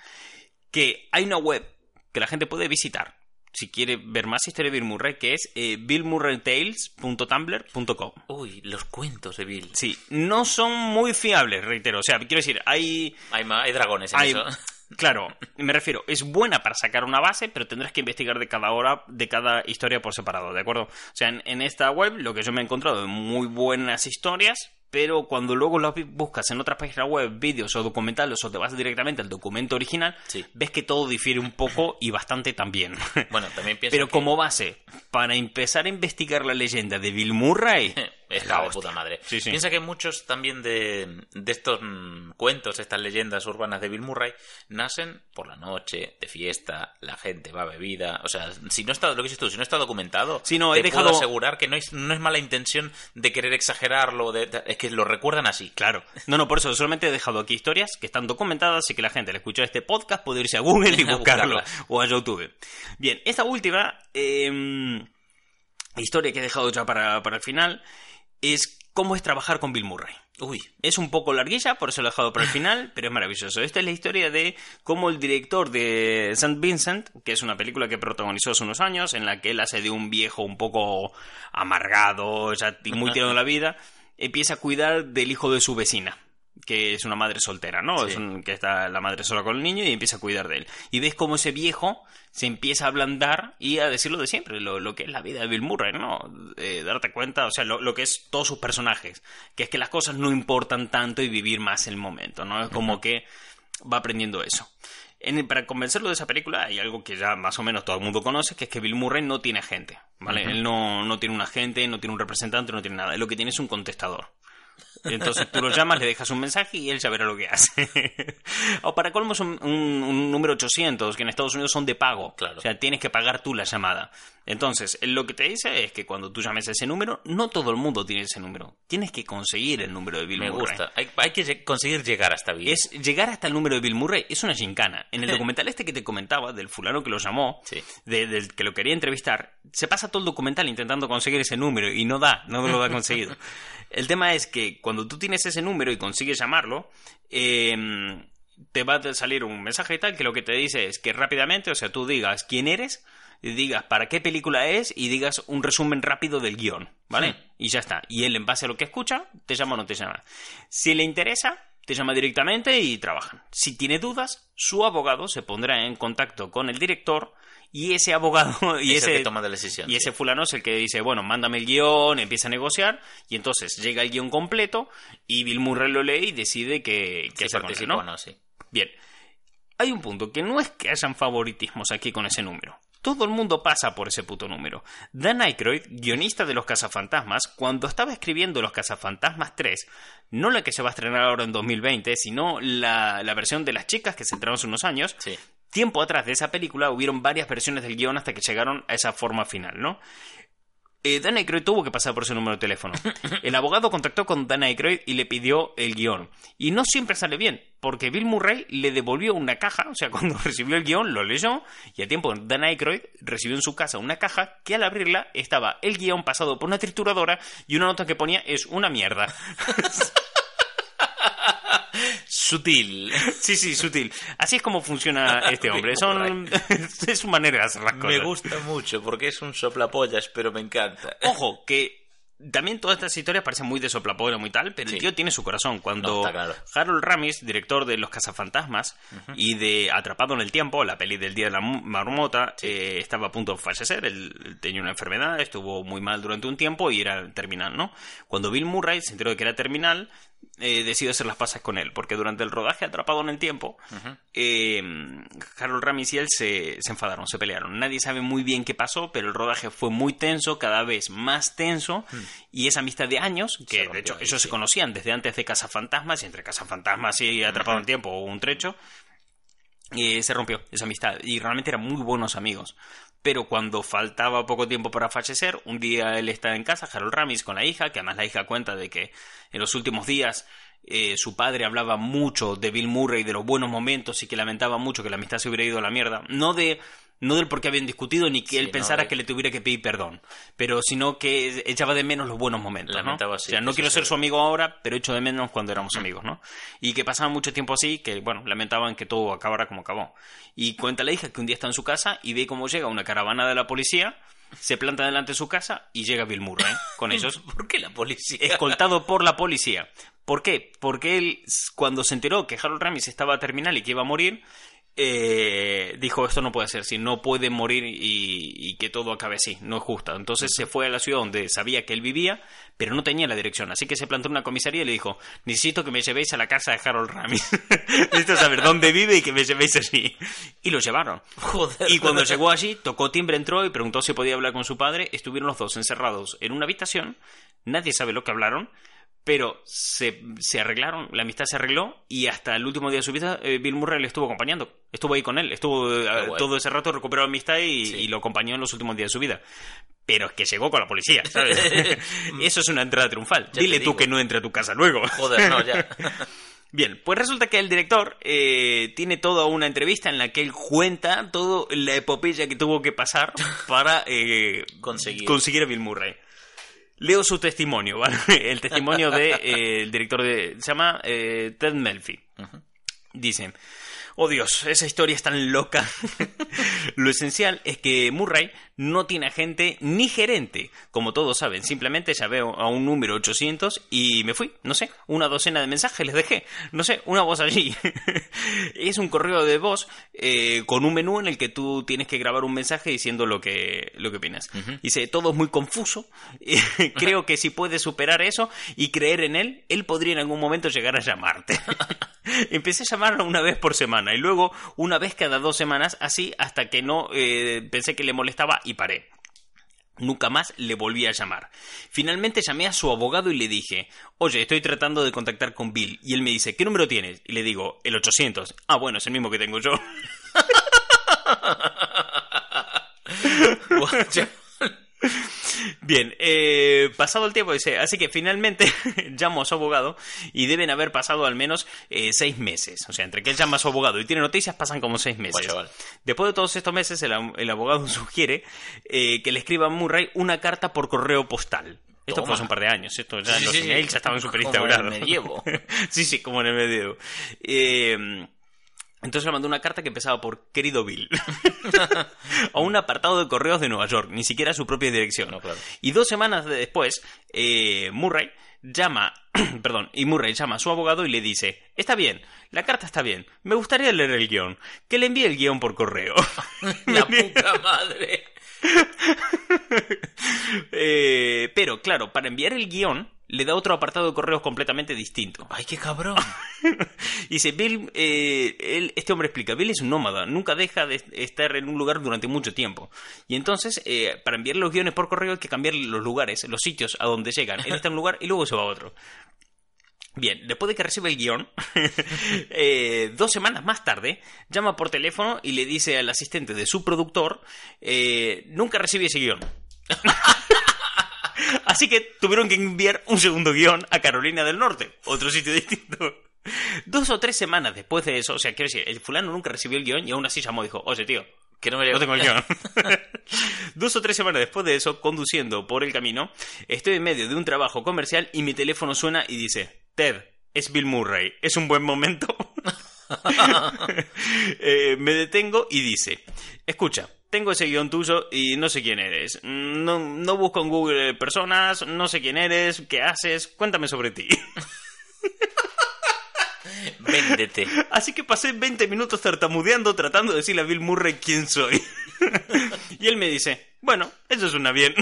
Speaker 1: Que hay una web que la gente puede visitar si quiere ver más historia de Bill Murray, que es eh, billmurraytales.tumblr.com.
Speaker 2: Uy, los cuentos de Bill.
Speaker 1: Sí, no son muy fiables, reitero. O sea, quiero decir, hay...
Speaker 2: Hay, hay dragones en
Speaker 1: hay
Speaker 2: eso.
Speaker 1: claro, me refiero, es buena para sacar una base, pero tendrás que investigar de cada hora, de cada historia por separado, ¿de acuerdo? O sea, en, en esta web lo que yo me he encontrado es muy buenas historias, pero cuando luego las vi- buscas en otras páginas web, vídeos o documentales, o te vas directamente al documento original,
Speaker 2: Sí.
Speaker 1: ves que todo difiere un poco y bastante también.
Speaker 2: Bueno, también pienso
Speaker 1: Pero
Speaker 2: que
Speaker 1: como base, para empezar a investigar la leyenda de Bill Murray,
Speaker 2: es
Speaker 1: la
Speaker 2: la
Speaker 1: hostia.
Speaker 2: puta madre.
Speaker 1: Sí, sí.
Speaker 2: Piensa que muchos también de, de estos mm, cuentos, estas leyendas urbanas de Bill Murray, nacen por la noche, de fiesta, la gente va bebida. O sea, si no está, lo que dices tú, si no está documentado,
Speaker 1: Sí, no, he dejado-
Speaker 2: puedo asegurar que no es, no es mala intención de querer exagerarlo, de, de- es que lo recuerdan así.
Speaker 1: Claro. No, no, por eso solamente he dejado aquí historias que están documentadas y que la gente al escuchar este podcast puede irse a Google y buscarlo o a YouTube. Bien, esta última eh, historia que he dejado ya para, para el final es cómo es trabajar con Bill Murray.
Speaker 2: Uy,
Speaker 1: Es un poco larguilla, por eso lo he dejado para el final, pero es maravilloso. Esta es la historia de cómo el director de St. Vincent, que es una película que protagonizó hace unos años, en la que él hace de un viejo un poco amargado, ya muy tirado en la vida, empieza a cuidar del hijo de su vecina que es una madre soltera, ¿no?
Speaker 2: Sí.
Speaker 1: Es un- que está la madre sola con el niño y empieza a cuidar de él. Y ves cómo ese viejo se empieza a ablandar y a decir lo de siempre, lo, lo que es la vida de Bill Murray, ¿no? Eh, darte cuenta, o sea, lo, lo que es todos sus personajes, que es que las cosas no importan tanto y vivir más el momento, ¿no? Es como que va aprendiendo eso. En para convencerlo de esa película hay algo que ya más o menos todo el mundo conoce, que es que Bill Murray no tiene agente, ¿vale? Él no, no tiene un agente, no tiene un representante, no tiene nada. Él lo que tiene es un contestador. Entonces tú lo llamas, le dejas un mensaje y él ya verá lo que hace. o para colmo es un, un- un número 800, que en Estados Unidos son de pago.
Speaker 2: Claro.
Speaker 1: O sea, tienes que pagar tú la llamada. Entonces, lo que te dice es que cuando tú llames a ese número, no todo el mundo tiene ese número. Tienes que conseguir el número de Bill
Speaker 2: me
Speaker 1: Murray.
Speaker 2: gusta. Hay, hay que conseguir llegar hasta Bill.
Speaker 1: Es llegar hasta el número de Bill Murray es una gincana. En el documental este que te comentaba, del fulano que lo llamó,
Speaker 2: Sí.
Speaker 1: de- del que lo quería entrevistar, se pasa todo el documental intentando conseguir ese número y no da, no lo ha conseguido. el tema es que cuando tú tienes ese número y consigues llamarlo, eh, te va a salir un mensaje y tal que lo que te dice es que rápidamente, o sea, tú digas quién eres, y digas para qué película es y digas un resumen rápido del guion, ¿vale? Y ya está. Y él, en base a lo que escucha, te llama o no te llama. Si le interesa, te llama directamente y trabajan. Si tiene dudas, su abogado se pondrá en contacto con el director y ese abogado y
Speaker 2: Es el
Speaker 1: ese
Speaker 2: que toma la decisión.
Speaker 1: y
Speaker 2: sí.
Speaker 1: ese fulano es el que dice, bueno, mándame el guion, empieza a negociar, y entonces llega el guion completo, y Bill Murray lo lee y decide que, que ¿no?
Speaker 2: o no, sí.
Speaker 1: Bien. Hay un punto, que no es que hayan favoritismos aquí con ese número. Todo el mundo pasa por ese puto número. Dan Aykroyd, guionista de Los Cazafantasmas, cuando estaba escribiendo Los Cazafantasmas 3, no la que se va a estrenar ahora en 2020, sino la, la versión de las chicas que se estrenó hace unos años,
Speaker 2: Sí.
Speaker 1: Tiempo atrás de esa película hubieron varias versiones del guion hasta que llegaron a esa forma final, ¿no? Eh, Dan Aykroyd tuvo que pasar por ese número de teléfono. El abogado contactó con Dan Aykroyd y le pidió el guion. Y no siempre sale bien, porque Bill Murray le devolvió una caja, o sea, cuando recibió el guion lo leyó, y a tiempo Dan Aykroyd recibió en su casa una caja que al abrirla estaba el guion pasado por una trituradora y una nota que ponía es una mierda.
Speaker 2: Sutil.
Speaker 1: Sí, sí, sutil. Así es como funciona este hombre. Son... es su manera de hacer las cosas.
Speaker 2: Me gusta mucho porque es un soplapollas, pero me encanta.
Speaker 1: Ojo, que también todas estas historias parecen muy de soplapollo, muy tal, pero
Speaker 2: Sí.
Speaker 1: el tío tiene su corazón. Cuando
Speaker 2: No, claro.
Speaker 1: Harold Ramis, director de Los Cazafantasmas y de Atrapado en el Tiempo, la peli del Día de la Marmota, eh, estaba a punto de fallecer. Él tenía una enfermedad, estuvo muy mal durante un tiempo y era terminal, ¿no? Cuando Bill Murray se enteró de que era terminal, eh, hacer las pasas con él, porque durante el rodaje Atrapado en el Tiempo, eh, Harold Ramis y él se, se enfadaron, se pelearon. Nadie sabe muy bien qué pasó, pero el rodaje fue muy tenso, cada vez más tenso, y esa amistad de años, que de hecho ellos se conocían desde antes de Cazafantasmas, y entre Cazafantasmas y Atrapado en el Tiempo hubo un trecho, eh, se rompió esa amistad y realmente eran muy buenos amigos. Pero cuando faltaba poco tiempo para fallecer, un día él está en casa, Harold Ramis, con la hija, que además la hija cuenta de que en los últimos días eh, su padre hablaba mucho de Bill Murray, de los buenos momentos y que lamentaba mucho que la amistad se hubiera ido a la mierda. No de no del por qué habían discutido ni que
Speaker 2: Sí,
Speaker 1: él pensara que le tuviera que pedir perdón, pero sino que echaba de menos los buenos momentos, ¿no?
Speaker 2: Lamentaba,
Speaker 1: o
Speaker 2: sí,
Speaker 1: sea, no quiero ser
Speaker 2: se-
Speaker 1: su amigo ahora, pero echo de menos cuando éramos amigos, ¿no? Y que pasaba mucho tiempo así, que, bueno, lamentaban que todo acabara como acabó. Y cuenta la hija que un día está en su casa y ve cómo llega una caravana de la policía, se planta delante de su casa y llega Bill Murray ¿eh? con ellos,
Speaker 2: ¿Por qué la policía?
Speaker 1: escoltado por la policía. ¿Por qué? Porque él, cuando se enteró que Harold Ramis estaba terminal y que iba a morir, eh, dijo esto no puede ser, si no puede morir y, y que todo acabe así, no es justo. Entonces se fue a la ciudad donde sabía que él vivía, pero no tenía la dirección, así que se plantó en una comisaría y le dijo, necesito que me llevéis a la casa de Harold Ramis, necesito saber dónde vive y que me llevéis allí. Y lo llevaron.
Speaker 2: Joder.
Speaker 1: Y cuando llegó allí, tocó timbre, entró y preguntó si podía hablar con su padre. Estuvieron los dos encerrados en una habitación. Nadie sabe lo que hablaron, pero se, se arreglaron, la amistad se arregló y hasta el último día de su vida eh, Bill Murray le estuvo acompañando. Estuvo ahí con él, estuvo eh,
Speaker 2: guay.
Speaker 1: todo ese rato, recuperó la amistad y,
Speaker 2: Sí.
Speaker 1: y lo acompañó en los últimos días de su vida. Pero es que llegó con la policía, ¿sabes? Eso es una entrada triunfal. Dile tú que no entre a tu casa luego.
Speaker 2: Joder, no, ya.
Speaker 1: Bien, pues resulta que el director eh, tiene toda una entrevista en la que él cuenta toda la epopeya que tuvo que pasar para
Speaker 2: Conseguir.
Speaker 1: conseguir a Bill Murray. Leo su testimonio, ¿vale? El testimonio del director de... Se llama eh, Ted Melfi. Dice... Oh Dios, esa historia es tan loca. Lo esencial es que Murray no tiene agente ni gerente, como todos saben. Simplemente llamé a un número 800 y me fui. No sé, una docena de mensajes les dejé. No sé, una voz allí. es un correo de voz eh, con un menú en el que tú tienes que grabar un mensaje diciendo lo que, lo que opinas. Dice, todo es muy confuso. Creo que si puedes superar eso y creer en él, él podría en algún momento llegar a llamarte. Empecé a llamarlo una vez por semana y luego una vez cada dos semanas, así hasta que no eh, pensé que le molestaba y paré. Nunca más le volví a llamar. Finalmente llamé a su abogado y le dije, oye, estoy tratando de contactar con Bill. Y él me dice, ¿qué número tienes? Y le digo, el 800. Ah, bueno, es el mismo que tengo yo. Bien, eh, pasado el tiempo, dice, así que finalmente llamo a su abogado y deben haber pasado al menos eh, seis meses. O sea, entre que él llama a su abogado y tiene noticias pasan como seis meses.
Speaker 2: Chaval.
Speaker 1: Después de todos estos meses, el, ab- el abogado sugiere eh, que le escriba a Murray una carta por correo postal. Esto
Speaker 2: Toma.
Speaker 1: fue hace un par de años, esto ya
Speaker 2: Sí,
Speaker 1: los
Speaker 2: sí, sí.
Speaker 1: emails ya estaban súper
Speaker 2: Como en el
Speaker 1: instaurados.
Speaker 2: medievo.
Speaker 1: sí, sí, como en el medievo. Eh, entonces le mandó una carta que empezaba por Querido Bill. a un apartado de correos de Nueva York, ni siquiera a su propia dirección.
Speaker 2: No, claro.
Speaker 1: Y dos semanas después, eh, Murray llama, perdón, y Murray llama a su abogado y le dice, está bien, la carta está bien, me gustaría leer el guion, que le envíe el guion por correo.
Speaker 2: La puta madre.
Speaker 1: Eh, pero, claro, para enviar el guion, le da otro apartado de correos completamente distinto.
Speaker 2: Ay, qué cabrón.
Speaker 1: Dice, Bill, eh, él- este hombre explica, Bill es un nómada, nunca deja de estar en un lugar durante mucho tiempo. Y entonces, eh, para enviar los guiones por correo hay que cambiar los lugares, los sitios a donde llegan. Él está en un lugar y luego se va a otro. Bien, después de que recibe el guion, eh, dos semanas más tarde, llama por teléfono y le dice al asistente de su productor, eh, nunca recibí ese guion. Así que tuvieron que enviar un segundo guion a Carolina del Norte, otro sitio distinto. Dos o tres semanas después de eso, o sea, quiero decir, el fulano nunca recibió el guion y aún así llamó y dijo, oye tío,
Speaker 2: Que no me
Speaker 1: no
Speaker 2: llegó.
Speaker 1: tengo el guion. Dos o tres semanas después de eso, conduciendo por el camino, estoy en medio de un trabajo comercial y mi teléfono suena y dice, Ted, es Bill Murray, ¿es un buen momento? Eh, me detengo y dice, escucha, tengo ese guion tuyo y no sé quién eres. No, no busco en Google personas, no sé quién eres, qué haces, cuéntame sobre ti.
Speaker 2: Véndete.
Speaker 1: Así que pasé 20 minutos tartamudeando tratando de decirle a Bill Murray quién soy. y él me dice, bueno, eso suena bien.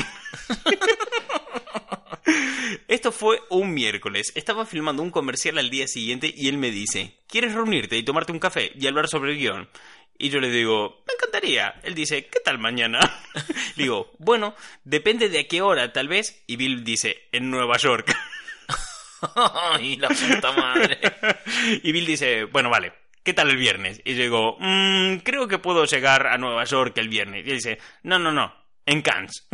Speaker 1: Esto fue un miércoles. Estaba filmando un comercial al día siguiente y él me dice, ¿quieres reunirte y tomarte un café y hablar sobre el guion? Y yo le digo, me encantaría. Él dice, ¿qué tal mañana? le digo, bueno, depende de a qué hora, tal vez. Y Bill dice, en Nueva York.
Speaker 2: Ay, la puta madre.
Speaker 1: y Bill dice, bueno, vale, ¿qué tal el viernes? Y yo digo, "Mm, creo que puedo llegar a Nueva York el viernes. Y él dice, no, no, no, en Cannes.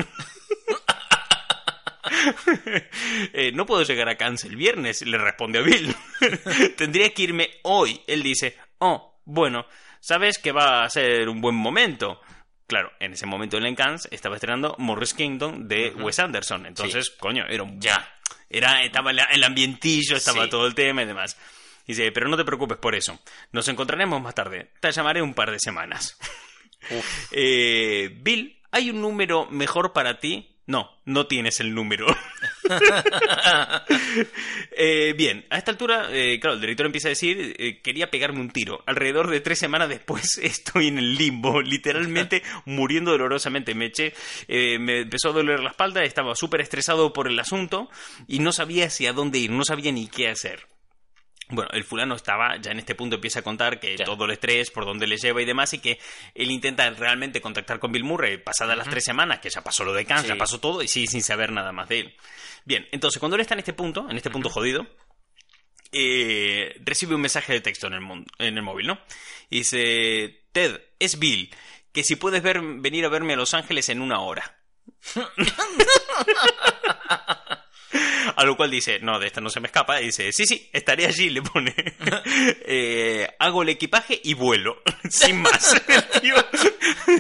Speaker 1: Eh, no puedo llegar a Cannes el viernes, le responde a Bill. Tendría que irme hoy. Él dice, oh, bueno, sabes que va a ser un buen momento. Claro, en ese momento en Cannes estaba estrenando Morris Kingdom de Wes Anderson. Entonces, coño, era un...
Speaker 2: Ya.
Speaker 1: Era, estaba el ambientillo, estaba
Speaker 2: Sí.
Speaker 1: todo el tema y demás. Dice, pero no te preocupes por eso. Nos encontraremos más tarde. Te llamaré un par de semanas. Eh, Bill, ¿hay un número mejor para ti? No, no tienes el número. Eh, bien, a esta altura, eh, claro, el director empieza a decir, eh, quería pegarme un tiro. Alrededor de tres semanas después estoy en el limbo, literalmente muriendo dolorosamente. Me eché, eh, me empezó a doler la espalda, estaba súper estresado por el asunto y no sabía hacia dónde ir, no sabía ni qué hacer. Bueno, el fulano estaba, ya en este punto empieza a contar que
Speaker 2: Ya.
Speaker 1: todo el estrés, por dónde le lleva y demás, y que él intenta realmente contactar con Bill Murray pasadas las tres semanas, que ya pasó lo de
Speaker 2: Sí.
Speaker 1: ya pasó todo, y sigue sin saber nada más de él. Bien, entonces cuando él está en este punto, en este punto jodido, eh, recibe un mensaje de texto en el, mon- en el móvil, ¿no? Y dice, Ted, es Bill, que si puedes ver, venir a verme a Los Ángeles en una hora. A lo cual dice, no, de esta no se me escapa. Y dice, sí, sí, estaré allí, le pone. Eh, hago el equipaje y vuelo. Sin más. El tío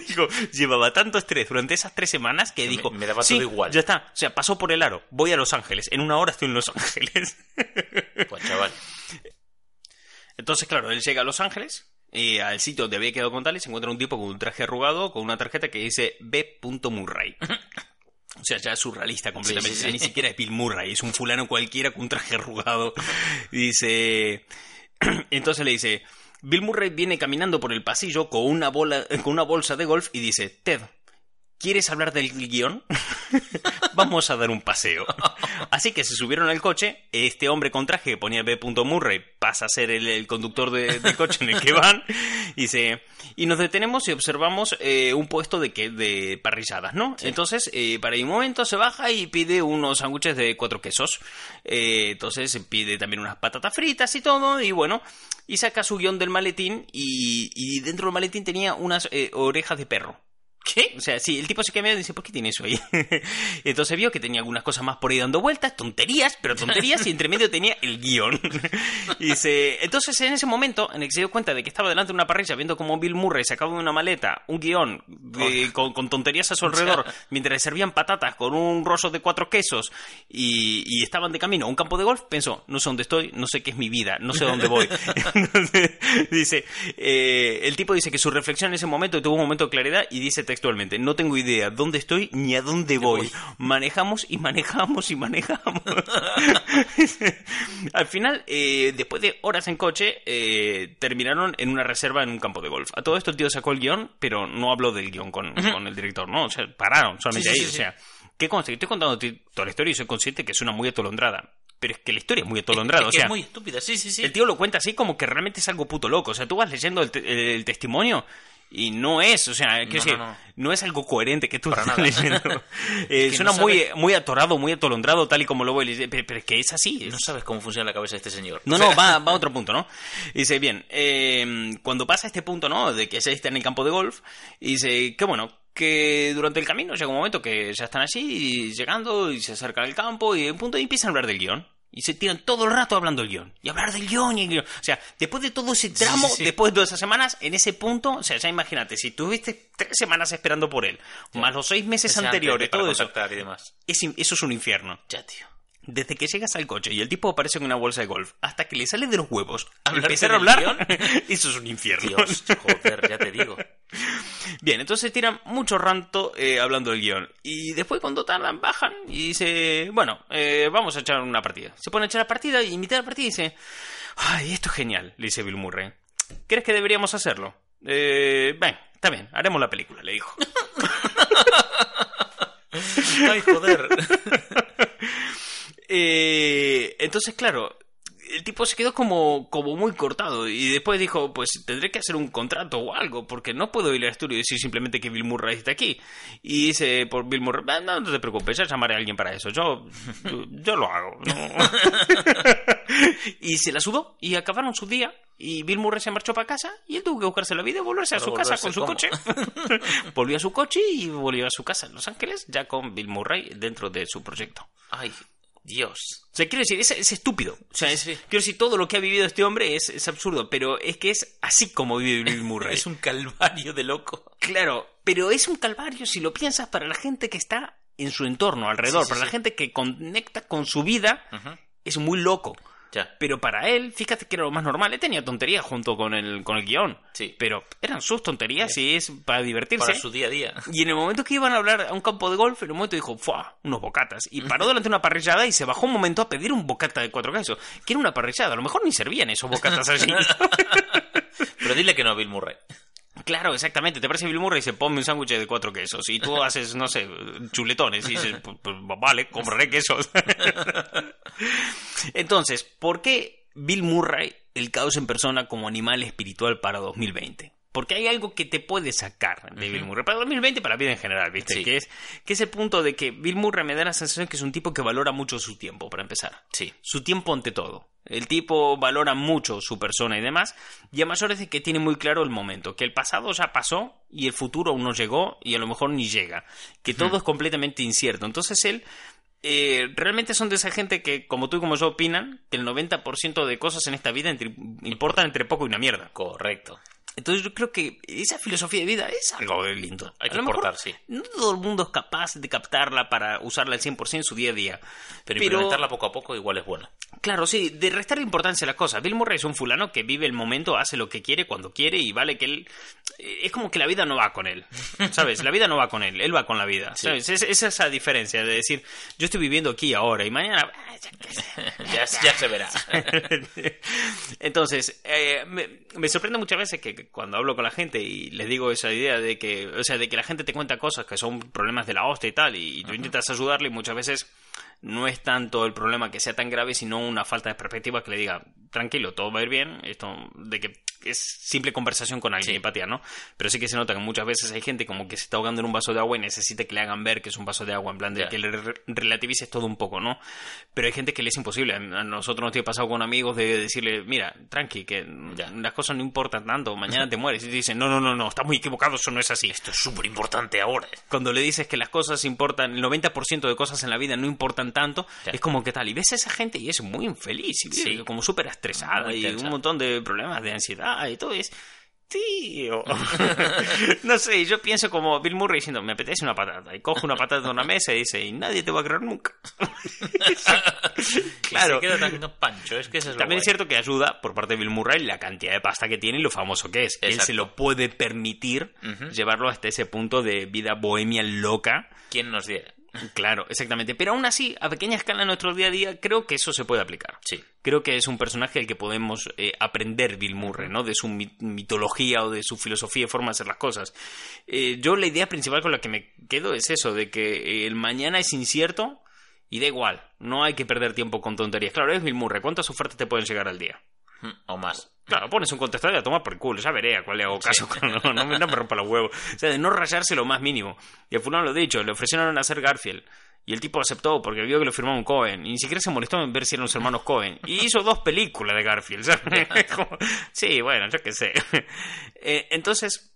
Speaker 1: dijo, llevaba tanto estrés durante esas tres semanas que
Speaker 2: Me-
Speaker 1: dijo,
Speaker 2: me daba
Speaker 1: "Sí,
Speaker 2: todo igual".
Speaker 1: Ya está. O sea, pasó por el aro. Voy a Los Ángeles. En una hora estoy en Los Ángeles.
Speaker 2: Pues chaval.
Speaker 1: Entonces, claro, él llega a Los Ángeles. Y al sitio donde había quedado con tal y se encuentra un tipo con un traje arrugado con una tarjeta que dice B. Murray. O sea, ya es surrealista completamente.
Speaker 2: Sí, sí,
Speaker 1: ni siquiera es Bill Murray, es un fulano cualquiera con un traje arrugado. Dice. Entonces le dice. Bill Murray viene caminando por el pasillo con una, bola, con una bolsa de golf y dice: Ted, ¿quieres hablar del guion? Vamos a dar un paseo. Así que se subieron al coche. Este hombre con traje que ponía B. Murray pasa a ser el, el conductor de- del coche en el que van. Y, dice, y nos detenemos y observamos eh, un puesto de, que, de parrilladas, ¿no? Entonces, eh, para un momento se baja y pide unos sándwiches de cuatro quesos. Eh, entonces pide también unas patatas fritas y todo. Y bueno, y saca su guion del maletín. Y, y dentro del maletín tenía unas eh, orejas de perro.
Speaker 2: ¿Qué?
Speaker 1: O sea, sí, el tipo se queda y dice, ¿por qué tiene eso ahí? Entonces vio que tenía algunas cosas más por ahí dando vueltas, tonterías, pero tonterías, y entre medio tenía el guion. y dice, entonces en ese momento, en el que se dio cuenta de que estaba delante de una parrilla viendo como Bill Murray sacaba de una maleta un guion de- con, con tonterías a su alrededor, mientras le servían patatas con un rollo de cuatro quesos y, y estaban de camino a un campo de golf, pensó, no sé dónde estoy, no sé qué es mi vida, no sé dónde voy. Entonces, dice, eh, el tipo dice que su reflexión en ese momento tuvo un momento de claridad y dice textualmente, no tengo idea dónde estoy ni a dónde voy. Manejamos y manejamos y manejamos. Al final, eh, después de horas en coche, eh, terminaron en una reserva en un campo de golf. A todo esto el tío sacó el guion, pero no habló del guion con, con el director, ¿no? O sea, pararon solamente
Speaker 2: Sí, sí,
Speaker 1: ahí.
Speaker 2: sí,
Speaker 1: o sea, ¿qué conste? Estoy contando toda la historia y soy consciente que suena muy atolondrada. Pero es que la historia es muy atolondrada.
Speaker 2: Es
Speaker 1: o
Speaker 2: que
Speaker 1: sea,
Speaker 2: es muy estúpida, sí, sí, sí.
Speaker 1: el tío lo cuenta así como que realmente es algo puto loco. O sea, tú vas leyendo el, te- el testimonio y no es, o sea,
Speaker 2: No, no,
Speaker 1: no,
Speaker 2: no.
Speaker 1: es algo coherente que tú
Speaker 2: Para
Speaker 1: estás
Speaker 2: nada.
Speaker 1: leyendo. Eh,
Speaker 2: que
Speaker 1: suena
Speaker 2: no
Speaker 1: muy, muy atorado, muy atolondrado, tal y como lo voy. Pero, pero es que es así. es-
Speaker 2: No sabes cómo funciona la cabeza de este señor.
Speaker 1: no, no, va, va a otro punto, ¿no? Dice, bien, eh, cuando pasa este punto, ¿no? De que ya está en el campo de golf, dice, que bueno, que durante el camino llega un momento que ya están allí, y llegando, y se acercan al campo, y un punto y empiezan a hablar del guion. Y se tiran todo el rato hablando del guion. Y hablar del guion y el guion. O sea, después de todo ese tramo,
Speaker 2: sí, sí.
Speaker 1: después de todas esas semanas, en ese punto, o sea, ya imagínate, si tuviste tres semanas esperando por él, más los seis meses anteriores, todo eso,
Speaker 2: y demás.
Speaker 1: es eso es un infierno.
Speaker 2: Ya, tío.
Speaker 1: Desde que llegas al coche y el tipo aparece con una bolsa de golf hasta que le sale de los huevos
Speaker 2: ¿Hablar
Speaker 1: empezar a hablar, eso es un infierno.
Speaker 2: Dios, joder, ya te digo.
Speaker 1: Bien, entonces tiran mucho ranto eh, hablando del guion. Y después cuando tardan, bajan y dice, bueno, eh, vamos a echar una partida. Se pone a echar la partida y mitad de la partida dice, ay, esto es genial, le dice Bill Murray. ¿Crees que deberíamos hacerlo? Eh, ven, está bien, haremos la película, le dijo.
Speaker 2: Ay, joder.
Speaker 1: Eh, entonces, claro, el tipo se quedó como, como muy cortado y después dijo, pues tendré que hacer un contrato o algo, porque no puedo ir al estudio y decir simplemente que Bill Murray está aquí. Y dice por Bill Murray, "Ah, no, no te preocupes, ya llamaré a alguien para eso, yo, yo, yo lo hago. ¿no?". y se la sudó y acabaron su día. Y Bill Murray se marchó para casa y él tuvo que buscarse la vida y volverse a
Speaker 2: Pero
Speaker 1: su casa con
Speaker 2: volverse,
Speaker 1: su
Speaker 2: ¿cómo?
Speaker 1: coche. volvió a su coche y volvió a su casa en Los Ángeles, ya con Bill Murray dentro de su proyecto.
Speaker 2: Ay, Dios.
Speaker 1: O sea, quiero decir, es, es estúpido. O sea,
Speaker 2: Sí,
Speaker 1: es-
Speaker 2: sí.
Speaker 1: quiero decir, todo lo que ha vivido este hombre es, es absurdo, pero es que es así como vive Bill Murray.
Speaker 2: Es un calvario de loco.
Speaker 1: Claro, pero es un calvario si lo piensas para la gente que está en su entorno, alrededor,
Speaker 2: Sí, sí,
Speaker 1: para la gente que conecta con su vida, es muy loco.
Speaker 2: Ya.
Speaker 1: Pero para él, fíjate que era lo más normal. Él tenía tonterías junto con el, con el guion.
Speaker 2: Sí.
Speaker 1: Pero eran sus tonterías y es para divertirse.
Speaker 2: Para su día a día.
Speaker 1: Y en el momento que iban a hablar a un campo de golf, en el momento dijo, ¡fua! Unos bocatas. Y paró delante de una parrillada y se bajó un momento a pedir un bocata de cuatro quesos. Que era una parrillada. A lo mejor ni servían esos bocatas allí.
Speaker 2: Pero dile que no, Bill Murray.
Speaker 1: Claro, exactamente. Te parece Bill Murray y dice, ponme un sándwich de cuatro quesos. Y tú haces, no sé, chuletones. Y dices, pues, vale, compraré quesos. Entonces, ¿por qué Bill Murray, el caos en persona como animal espiritual para 2020? Porque hay algo que te puede sacar de Bill Murray. Para 2020 y para la vida en general, ¿viste?
Speaker 2: Sí.
Speaker 1: Que, es, que es el punto de que Bill Murray me da la sensación que es un tipo que valora mucho su tiempo, para empezar.
Speaker 2: Sí.
Speaker 1: Su tiempo ante todo. El tipo valora mucho su persona y demás. Y a mayores de que tiene muy claro el momento. Que el pasado ya pasó y el futuro aún no llegó y a lo mejor ni llega. Que todo es completamente incierto. Entonces él eh, realmente son de esa gente que, como tú y como yo, opinan que el 90% de cosas en esta vida entre- importan entre poco y una mierda.
Speaker 2: Correcto.
Speaker 1: Entonces yo creo que esa filosofía de vida es algo lindo.
Speaker 2: Hay
Speaker 1: A
Speaker 2: que
Speaker 1: mejor
Speaker 2: importar, sí.
Speaker 1: No todo el mundo es capaz de captarla para usarla al 100% en su día a día.
Speaker 2: Pero, implementarla poco a poco igual es bueno.
Speaker 1: Claro, sí, de restar importancia a las cosas. Bill Murray es un fulano que vive el momento, hace lo que quiere cuando quiere y vale que él... eh, Es como que la vida no va con él, ¿sabes? La vida no va con él, él va con la vida,
Speaker 2: Sí.
Speaker 1: ¿sabes? Es, es esa diferencia de decir, yo estoy viviendo aquí ahora y mañana... ah, ya
Speaker 2: se verá.
Speaker 1: Entonces, eh, me, me sorprende muchas veces que, que cuando hablo con la gente y les digo esa idea de que, o sea, de que la gente te cuenta cosas que son problemas de la hostia y tal, y tú intentas ayudarle y muchas veces no es tanto el problema que sea tan grave, sino una falta de perspectiva que le diga, tranquilo, todo va a ir bien, esto de que es simple conversación con alguien,
Speaker 2: Sí.
Speaker 1: empatía, ¿no? Pero sí que se nota que muchas veces hay gente como que se está ahogando en un vaso de agua y necesita que le hagan ver que es un vaso de agua, en plan de
Speaker 2: Ya.
Speaker 1: que le re- relativices todo un poco, ¿no? Pero hay gente que le es imposible. A nosotros nos tiene pasado con amigos de decirle, mira, tranqui, que
Speaker 2: Ya.
Speaker 1: las cosas no importan tanto, mañana te mueres. Y te dicen, no, no, no, no, estás muy equivocado, eso no es así.
Speaker 2: Esto es súper importante ahora.
Speaker 1: Cuando le dices que las cosas importan, el 90% de cosas en la vida no importan tanto,
Speaker 2: Ya.
Speaker 1: es como que tal. Y ves a esa gente y es muy infeliz, y
Speaker 2: Sí.
Speaker 1: como súper estresada y un montón de problemas de ansiedad y todo. Es, tío. no sé, yo pienso como Bill Murray diciendo, me apetece una patata. Y coge una patata de una mesa y dice, y nadie te va a creer nunca.
Speaker 2: Claro. Se queda tan pancho, es que eso es lo
Speaker 1: También es cierto que ayuda por parte de Bill Murray la cantidad de pasta que tiene y lo famoso que es. Él se lo puede permitir llevarlo hasta ese punto de vida bohemia loca.
Speaker 2: ¿Quién nos diera?
Speaker 1: Claro, exactamente. Pero aún así, a pequeña escala en nuestro día a día, creo que eso se puede aplicar.
Speaker 2: Sí.
Speaker 1: Creo que es un personaje del que podemos eh, aprender Bill Murray, ¿no? De su mi- mitología o de su filosofía y forma de hacer las cosas. Eh, yo la idea principal con la que me quedo es eso, de que eh, el mañana es incierto y da igual. No hay que perder tiempo con tonterías. Claro, es Bill Murray. ¿Cuántas ofertas te pueden llegar al día?
Speaker 2: O más.
Speaker 1: Claro, pones un contestador y a tomar por el culo, ya veré a cuál le hago caso. No, no, me- no me rompa los huevos. O sea, de no rayarse lo más mínimo. Y al fulano lo he dicho, le ofrecieron hacer Garfield. Y el tipo aceptó porque vio que lo firmaba un Cohen. Y ni siquiera se molestó en ver si eran los hermanos Cohen. Y hizo dos películas de Garfield. ¿sabes? Como- sí, bueno, yo qué sé. Eh, entonces,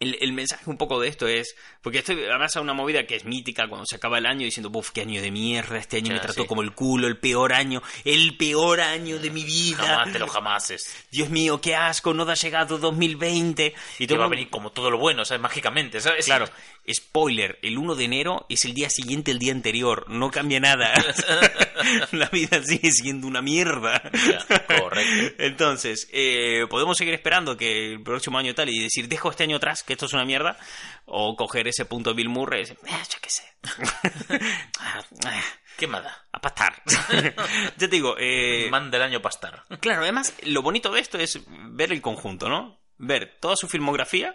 Speaker 1: el, el mensaje un poco de esto es, porque estoy además a una movida que es mítica cuando se acaba el año diciendo, buf, qué año de mierda, este año me trató
Speaker 2: sí.
Speaker 1: como el culo, el peor año, el peor año de mi vida.
Speaker 2: Jamás te lo jamases.
Speaker 1: Dios mío, qué asco, no ha llegado 2020. Y todo
Speaker 2: te va a venir como todo lo bueno, ¿sabes? Mágicamente, ¿sabes?
Speaker 1: Claro, spoiler, el 1 de enero es el día siguiente el día anterior, no cambia nada. la vida sigue siendo una mierda.
Speaker 2: Ya, correcto.
Speaker 1: Entonces, eh, podemos seguir esperando que el próximo año tal y decir, dejo este año atrás, que esto es una mierda, o coger ese punto de Bill Murray y decir, "Eh, yo qué sé. Ah, ah,
Speaker 2: ¿Qué da?
Speaker 1: a pastar. ya te digo, eh,
Speaker 2: Man del año pastar.
Speaker 1: Claro, además, lo bonito de esto es ver el conjunto, ¿no? Ver toda su filmografía,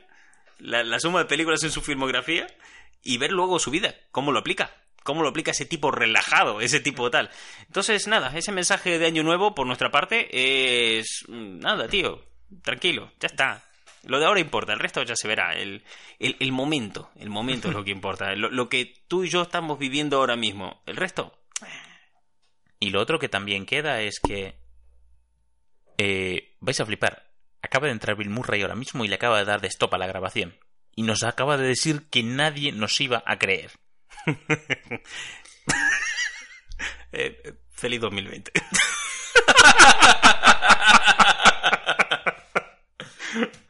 Speaker 1: la, la suma de películas en su filmografía, y ver luego su vida, cómo lo aplica. Cómo lo aplica ese tipo relajado, ese tipo tal. Entonces, nada, ese mensaje de Año Nuevo por nuestra parte es. mm, Nada, tío. Tranquilo, ya está. Lo de ahora importa, el resto ya se verá. El, el, el momento, el momento es lo que importa. Lo, lo que tú y yo estamos viviendo ahora mismo. El resto,
Speaker 2: Y lo otro que también queda es que. eh, vais a flipar. Acaba de entrar Bill Murray ahora mismo y le acaba de dar de stop a la grabación. Y nos acaba de decir que nadie nos iba a creer.
Speaker 1: eh, eh, feliz 2020.